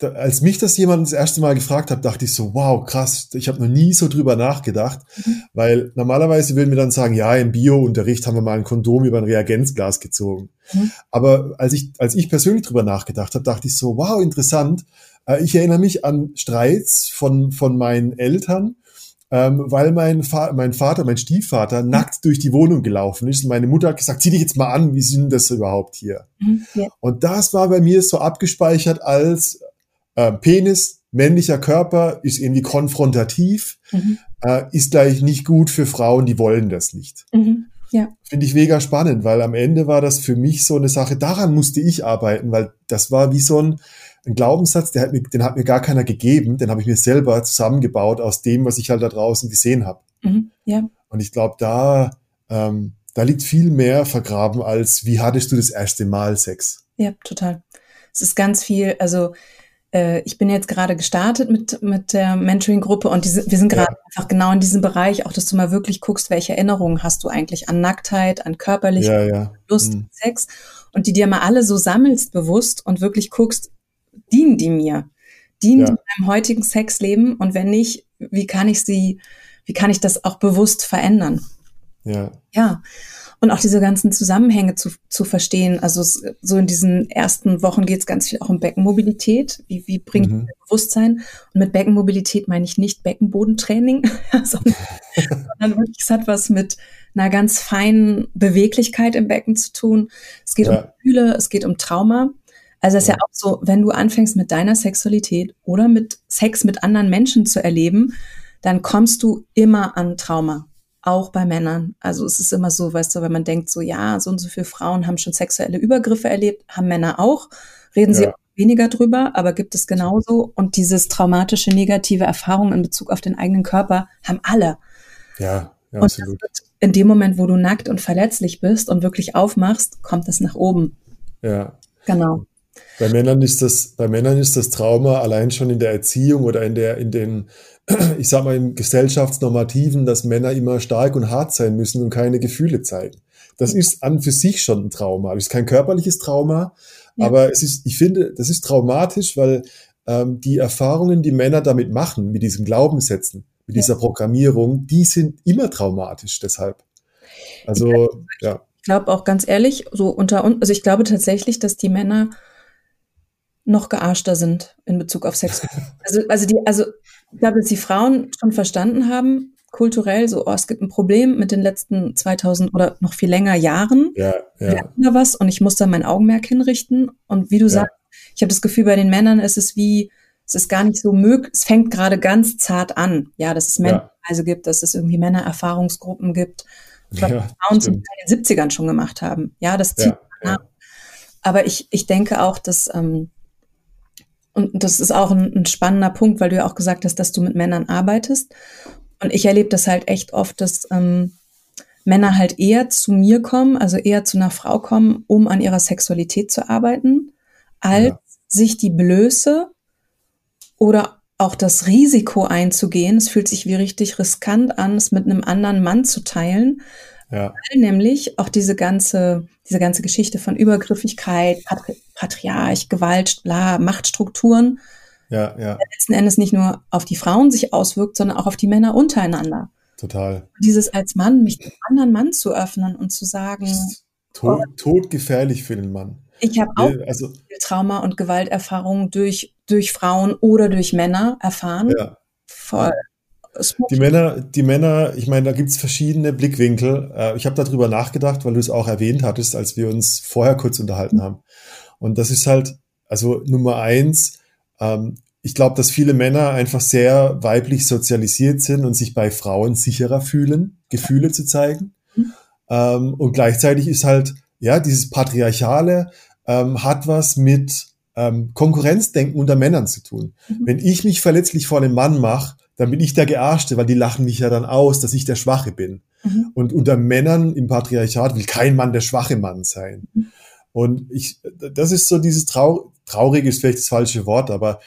da, als mich das jemand das erste Mal gefragt hat, dachte ich so, wow, krass, ich habe noch nie so drüber nachgedacht, Mhm. weil normalerweise würden wir dann sagen, ja, im Bio-Unterricht haben wir mal ein Kondom über ein Reagenzglas gezogen. Mhm. Aber als ich, als ich persönlich drüber nachgedacht habe, dachte ich so, wow, interessant. Äh, Ich erinnere mich an Streits von, von meinen Eltern, ähm, weil mein, Fa mein Vater, mein Stiefvater, nackt durch die Wohnung gelaufen ist. Und meine Mutter hat gesagt, zieh dich jetzt mal an, wie sind das überhaupt hier? Mhm. Ja. Und das war bei mir so abgespeichert als äh, Penis, männlicher Körper, ist irgendwie konfrontativ, Mhm. äh, ist gleich nicht gut für Frauen, die wollen das nicht. Mhm. Ja. Finde ich mega spannend, weil am Ende war das für mich so eine Sache, daran musste ich arbeiten, weil das war wie so ein, ein Glaubenssatz, hat mir, den hat mir gar keiner gegeben, den habe ich mir selber zusammengebaut aus dem, was ich halt da draußen gesehen habe. Mhm. Ja. Und ich glaube, da, ähm, da liegt viel mehr vergraben als, wie hattest du das erste Mal Sex? Ja, total. Es ist ganz viel, also ich bin jetzt gerade gestartet mit, mit der Mentoring-Gruppe und diese, wir sind gerade einfach genau in diesem Bereich, auch dass du mal wirklich guckst, welche Erinnerungen hast du eigentlich an Nacktheit, an körperliche Ja, ja. Lust, Mhm. Sex und die dir mal alle so sammelst bewusst und wirklich guckst, dienen die mir? Dienen Ja. die meinem heutigen Sexleben? Und wenn nicht, wie kann ich sie, wie kann ich das auch bewusst verändern? Ja, Ja. Und auch diese ganzen Zusammenhänge zu, zu verstehen. Also es, so in diesen ersten Wochen geht es ganz viel auch um Beckenmobilität. Wie, wie bringt Mhm. Bewusstsein? Und mit Beckenmobilität meine ich nicht Beckenbodentraining, *laughs* sondern, sondern wirklich, es hat was mit einer ganz feinen Beweglichkeit im Becken zu tun. Es geht um Ja. Gefühle, es geht um Trauma. Also es ist ja auch so, wenn du anfängst mit deiner Sexualität oder mit Sex mit anderen Menschen zu erleben, dann kommst du immer an Trauma. Auch bei Männern. Also es ist immer so, weißt du, wenn man denkt so, ja, so und so viele Frauen haben schon sexuelle Übergriffe erlebt, haben Männer auch, reden sie Ja. auch weniger drüber, aber gibt es genauso. Und dieses traumatische, negative Erfahrung in Bezug auf den eigenen Körper haben alle. ja, ja absolut. in dem Moment, wo du nackt und verletzlich bist und wirklich aufmachst, kommt es nach oben. Ja. Genau. Bei Männern ist das, bei Männern ist das Trauma allein schon in der Erziehung oder in der, in den, ich sag mal, im Gesellschaftsnormativen, dass Männer immer stark und hart sein müssen und keine Gefühle zeigen. Das ist an für sich schon ein Trauma. Das ist kein körperliches Trauma, Ja. aber es ist, ich finde, das ist traumatisch, weil ähm, die Erfahrungen, die Männer damit machen, mit diesen Glaubenssätzen, mit Ja. dieser Programmierung, die sind immer traumatisch deshalb. Also, ja. Ich glaube auch ganz ehrlich, so unter uns, also ich glaube tatsächlich, dass die Männer noch gearschter sind in Bezug auf Sex. *laughs* Also, also die, also ich glaube, dass die Frauen schon verstanden haben, kulturell, so, oh, es gibt ein Problem mit den letzten 2000 oder noch viel länger Jahren. Ja, Wir ja, hatten da was und ich muss da mein Augenmerk hinrichten. Und wie du Ja. sagst, ich habe das Gefühl, bei den Männern ist es wie, es ist gar nicht so möglich, es fängt gerade ganz zart an. Ja, dass es Ja. Männerkreise gibt, dass es irgendwie Männererfahrungsgruppen gibt. Was ja, Frauen stimmt. In den 70ern schon gemacht haben. Ja, das zieht Ja, nach. ja. Aber ich, ich denke auch, dass, ähm, und das ist auch ein, ein spannender Punkt, weil du ja auch gesagt hast, dass du mit Männern arbeitest. Und ich erlebe das halt echt oft, dass ähm, Männer halt eher zu mir kommen, also eher zu einer Frau kommen, um an ihrer Sexualität zu arbeiten, als Ja. sich die Blöße oder auch das Risiko einzugehen. Es fühlt sich wie richtig riskant an, es mit einem anderen Mann zu teilen, Ja, weil nämlich auch diese ganze, diese ganze Geschichte von Übergriffigkeit, Patri Patriarch, Gewalt, bla, Machtstrukturen ja, ja. letzten Endes nicht nur auf die Frauen sich auswirkt, sondern auch auf die Männer untereinander. Total. Dieses als Mann, mich dem anderen Mann zu öffnen und zu sagen, Tod, todgefährlich für den Mann. ich habe auch Also, viel Trauma und Gewalterfahrungen durch, durch Frauen oder durch Männer erfahren. ja. Voll. Die Männer, die Männer, ich meine, da gibt's verschiedene Blickwinkel. Äh, Ich habe darüber nachgedacht, weil du es auch erwähnt hattest, als wir uns vorher kurz unterhalten haben. Und das ist halt, also Nummer eins, ähm, ich glaube, dass viele Männer einfach sehr weiblich sozialisiert sind und sich bei Frauen sicherer fühlen, Gefühle zu zeigen. Ähm, und gleichzeitig ist halt, ja, dieses Patriarchale ähm, hat was mit Konkurrenzdenken unter Männern zu tun. Wenn ich mich verletzlich vor einem Mann mache, dann bin ich der Gearschte, weil die lachen mich ja dann aus, dass ich der Schwache bin. Mhm. Und unter Männern im Patriarchat will kein Mann der schwache Mann sein. Und ich, das ist so dieses Trau traurig ist vielleicht das falsche Wort, aber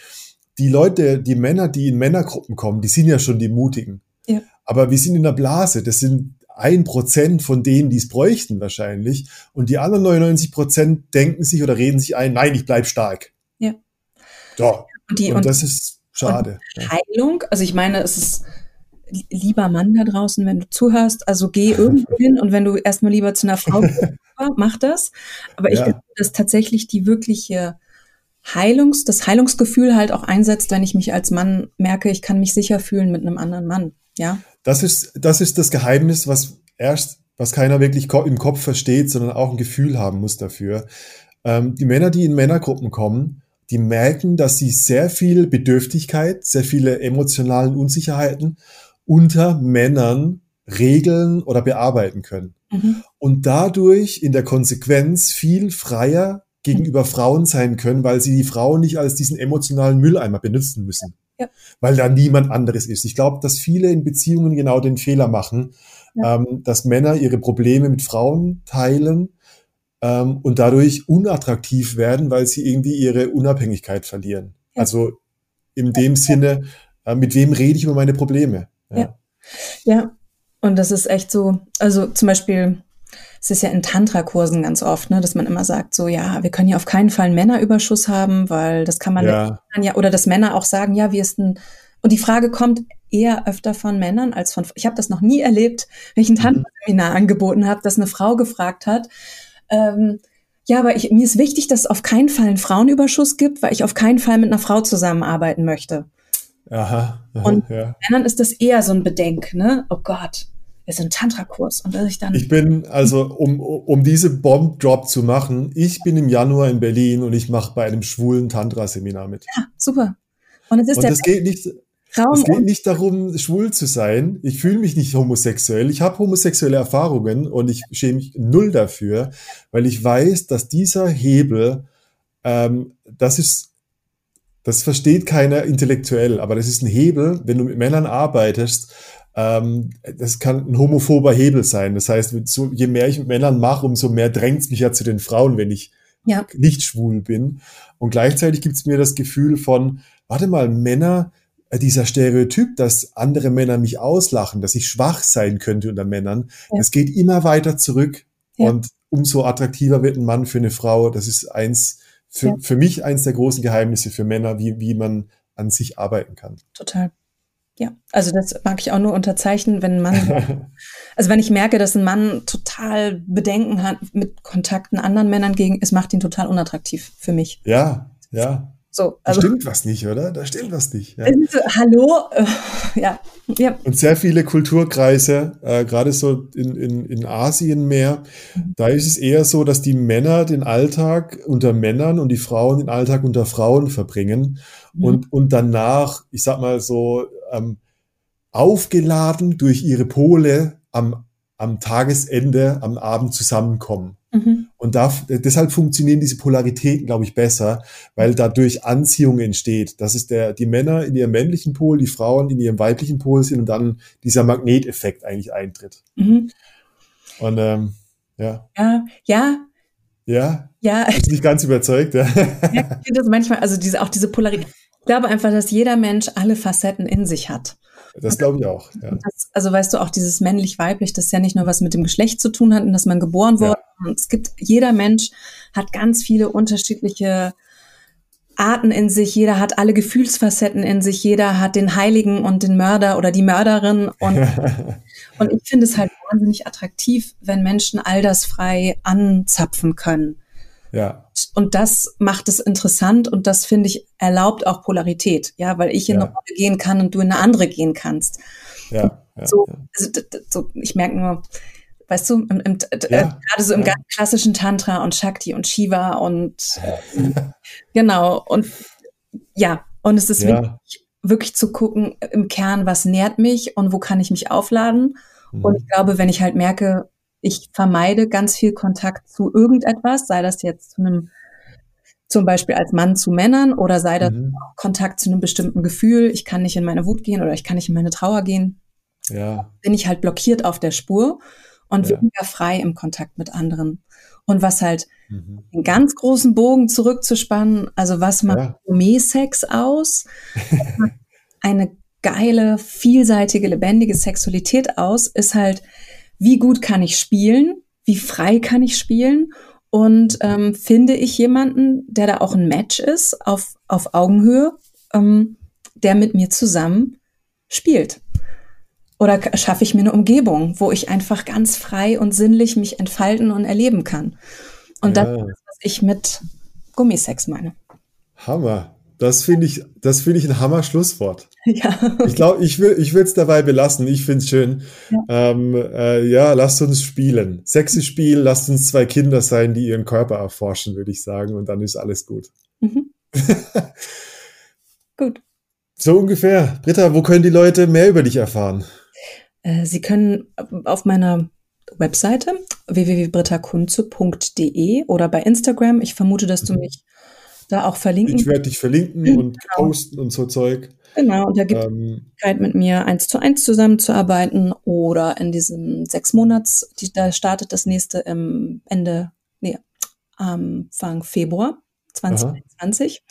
die Leute, die Männer, die in Männergruppen kommen, die sind ja schon die Mutigen. Ja. Aber wir sind in der Blase. Das sind ein Prozent von denen, die es bräuchten wahrscheinlich. Und die anderen 99 Prozent denken sich oder reden sich ein, nein, ich bleib stark. Ja. Und, die, Und, und das ist schade. Ja. Heilung, also ich meine, es ist lieber Mann da draußen, wenn du zuhörst, also geh irgendwo *laughs* hin und wenn du erstmal lieber zu einer Frau gehst, *laughs* mach das. Aber ich Ja. glaube, dass tatsächlich die wirkliche Heilungs, das Heilungsgefühl halt auch einsetzt, wenn ich mich als Mann merke, ich kann mich sicher fühlen mit einem anderen Mann. Ja. Das ist, das ist das Geheimnis, was erst, was keiner wirklich im Kopf versteht, sondern auch ein Gefühl haben muss dafür. Ähm, die Männer, die in Männergruppen kommen, die merken, dass sie sehr viel Bedürftigkeit, sehr viele emotionalen Unsicherheiten unter Männern regeln oder bearbeiten können. Mhm. Und dadurch in der Konsequenz viel freier gegenüber Frauen sein können, weil sie die Frauen nicht als diesen emotionalen Mülleimer benutzen müssen. Ja. Weil da niemand anderes ist. Ich glaube, dass viele in Beziehungen genau den Fehler machen, Ja. ähm, dass Männer ihre Probleme mit Frauen teilen ähm, und dadurch unattraktiv werden, weil sie irgendwie ihre Unabhängigkeit verlieren. Ja. Also in dem Sinne, äh, mit wem rede ich über meine Probleme? Ja. Ja, und das ist echt so, also zum Beispiel, es ist ja in Tantra-Kursen ganz oft, ne, dass man immer sagt, so, ja, wir können ja auf keinen Fall einen Männerüberschuss haben, weil das kann man Ja. ja, oder dass Männer auch sagen, ja, wie ist denn, und die Frage kommt eher öfter von Männern als von, ich habe das noch nie erlebt, wenn ich ein Tantra-Seminar angeboten habe, dass eine Frau gefragt hat, ähm, ja, aber ich, mir ist wichtig, dass es auf keinen Fall einen Frauenüberschuss gibt, weil ich auf keinen Fall mit einer Frau zusammenarbeiten möchte. Aha, aha, Und- ja. Männern ist das eher so ein Bedenk, ne? Oh Gott, wir sind Tantra-Kurs. Und dass ich dann, Ich bin, also um, um diese Bomb-Drop zu machen, ich bin im Januar in Berlin und ich mache bei einem schwulen Tantra-Seminar mit. ja, super. Und es ist Und der es geht nicht, Raum es geht nicht darum, schwul zu sein. Ich fühle mich nicht homosexuell. Ich habe homosexuelle Erfahrungen und ich schäme mich null dafür, weil ich weiß, dass dieser Hebel, ähm, das ist, das versteht keiner intellektuell, aber das ist ein Hebel, wenn du mit Männern arbeitest, ähm, das kann ein homophober Hebel sein. Das heißt, so, je mehr ich mit Männern mache, umso mehr drängt es mich ja zu den Frauen, wenn ich ja, nicht schwul bin. Und gleichzeitig gibt es mir das Gefühl von, warte mal, Männer, dieser Stereotyp, dass andere Männer mich auslachen, dass ich schwach sein könnte unter Männern, Ja. das geht immer weiter zurück. Ja. Und umso attraktiver wird ein Mann für eine Frau. Das ist eins, für, Ja. für mich eins der großen Geheimnisse für Männer, wie, wie man an sich arbeiten kann. total. Ja, also das mag ich auch nur unterzeichnen, wenn ein Mann, *laughs* also wenn ich merke, dass ein Mann total Bedenken hat mit Kontakten anderen Männern gegen, es macht ihn total unattraktiv für mich. ja, ja. So, Da also stimmt was nicht, oder? Da stimmt was nicht. Ja. so, hallo, äh, ja, ja, Und sehr viele Kulturkreise, äh, gerade so in, in, in Asien mehr, da ist es eher so, dass die Männer den Alltag unter Männern und die Frauen den Alltag unter Frauen verbringen Mhm. und, und danach, ich sag mal so, ähm, aufgeladen durch ihre Pole am, am Tagesende, am Abend zusammenkommen. mhm. Und da, deshalb funktionieren diese Polaritäten, glaube ich, besser, weil dadurch Anziehung entsteht. Das ist der, die Männer in ihrem männlichen Pol, die Frauen in ihrem weiblichen Pol sind und dann dieser Magneteffekt eigentlich eintritt. Mhm. Und ähm, ja, ja, ja, ja, ja, ist nicht ganz überzeugt. Ja. Ja, ich finde das manchmal, also diese, auch diese Polarität. Ich glaube einfach, dass jeder Mensch alle Facetten in sich hat. Das glaube ich auch. Ja. Das, also weißt du, auch dieses männlich-weiblich, das ja nicht nur was mit dem Geschlecht zu tun hat und dass man geboren Ja. wurde. Und es gibt, jeder Mensch hat ganz viele unterschiedliche Arten in sich, jeder hat alle Gefühlsfacetten in sich, jeder hat den Heiligen und den Mörder oder die Mörderin. Und, *laughs* und ich finde es halt wahnsinnig attraktiv, wenn Menschen all das frei anzapfen können. Ja. Und das macht es interessant und das finde ich erlaubt auch Polarität, ja, weil ich in Ja. eine Rolle gehen kann und du in eine andere gehen kannst. Ja. ja, So, also, so ich merke nur, weißt du, im, im, äh, gerade so im ganz klassischen Tantra und Shakti und Shiva und *laughs* genau und ja und es ist wichtig, wirklich zu gucken im Kern, was nährt mich und wo kann ich mich aufladen. Mhm. Und ich glaube, wenn ich halt merke, ich vermeide ganz viel Kontakt zu irgendetwas, sei das jetzt zu einem, zum Beispiel als Mann zu Männern oder sei das Mhm. auch Kontakt zu einem bestimmten Gefühl, ich kann nicht in meine Wut gehen oder ich kann nicht in meine Trauer gehen, Ja. bin ich halt blockiert auf der Spur und Ja. weniger frei im Kontakt mit anderen. Und was halt Mhm. einen ganz großen Bogen zurückzuspannen, also was macht Ja. Gourmet-Sex aus? Was macht *laughs* eine geile, vielseitige, lebendige Sexualität aus, ist halt, wie gut kann ich spielen? Wie frei kann ich spielen? Und ähm, finde ich jemanden, der da auch ein Match ist, auf, auf Augenhöhe, ähm, der mit mir zusammen spielt? Oder schaffe ich mir eine Umgebung, wo ich einfach ganz frei und sinnlich mich entfalten und erleben kann? Und das Ja. ist, was ich mit Gummisex meine. Hammer. Das finde ich, das finde ich ein Hammer-Schlusswort. *laughs* Ja. Ich glaube, ich will, ich will es dabei belassen. Ich finde es schön. Ja. Ähm, äh, ja, lasst uns spielen. Sexy Spiel, lasst uns zwei Kinder sein, die ihren Körper erforschen, würde ich sagen. Und dann ist alles gut. Mhm. *laughs* Gut. So ungefähr. Britta, wo können die Leute mehr über dich erfahren? Äh, Sie können auf meiner Webseite www.brittakunze.de oder bei Instagram, ich vermute, dass du mich da auch verlinken Ich werde dich verlinken und Genau. posten und so Zeug. Genau, und da gibt es Ähm, die Möglichkeit, mit mir eins zu eins zusammenzuarbeiten oder in diesem sechs Monats, die, da startet das nächste im Ende, nee, Anfang Februar 2021.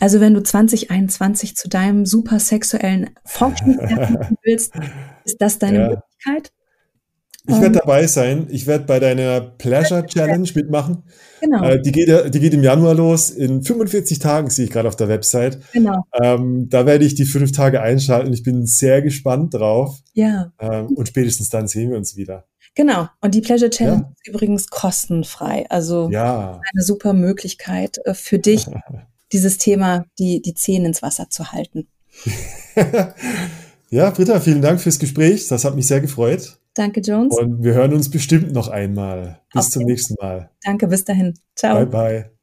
Also wenn du 2021 zu deinem super sexuellen machen *laughs* willst, ist das deine Ja. Möglichkeit. Ich Ähm, werde dabei sein. Ich werde bei deiner Pleasure Challenge mitmachen. Genau, Äh, die, geht, die geht im Januar los. In 45 Tagen sehe ich gerade auf der Website. genau, Ähm, da werde ich die fünf Tage einschalten. Ich bin sehr gespannt drauf. ja, Ähm, und spätestens dann sehen wir uns wieder. genau. Und die Pleasure Challenge Ja. ist übrigens kostenfrei. Also Ja, eine super Möglichkeit äh, für dich, *laughs* dieses Thema, die, die Zehen ins Wasser zu halten. *laughs* ja, Britta, vielen Dank fürs Gespräch. Das hat mich sehr gefreut. Danke, Jones. Und wir hören uns bestimmt noch einmal. Bis Auf zum nächsten Mal. Danke, bis dahin. Ciao. Bye, bye.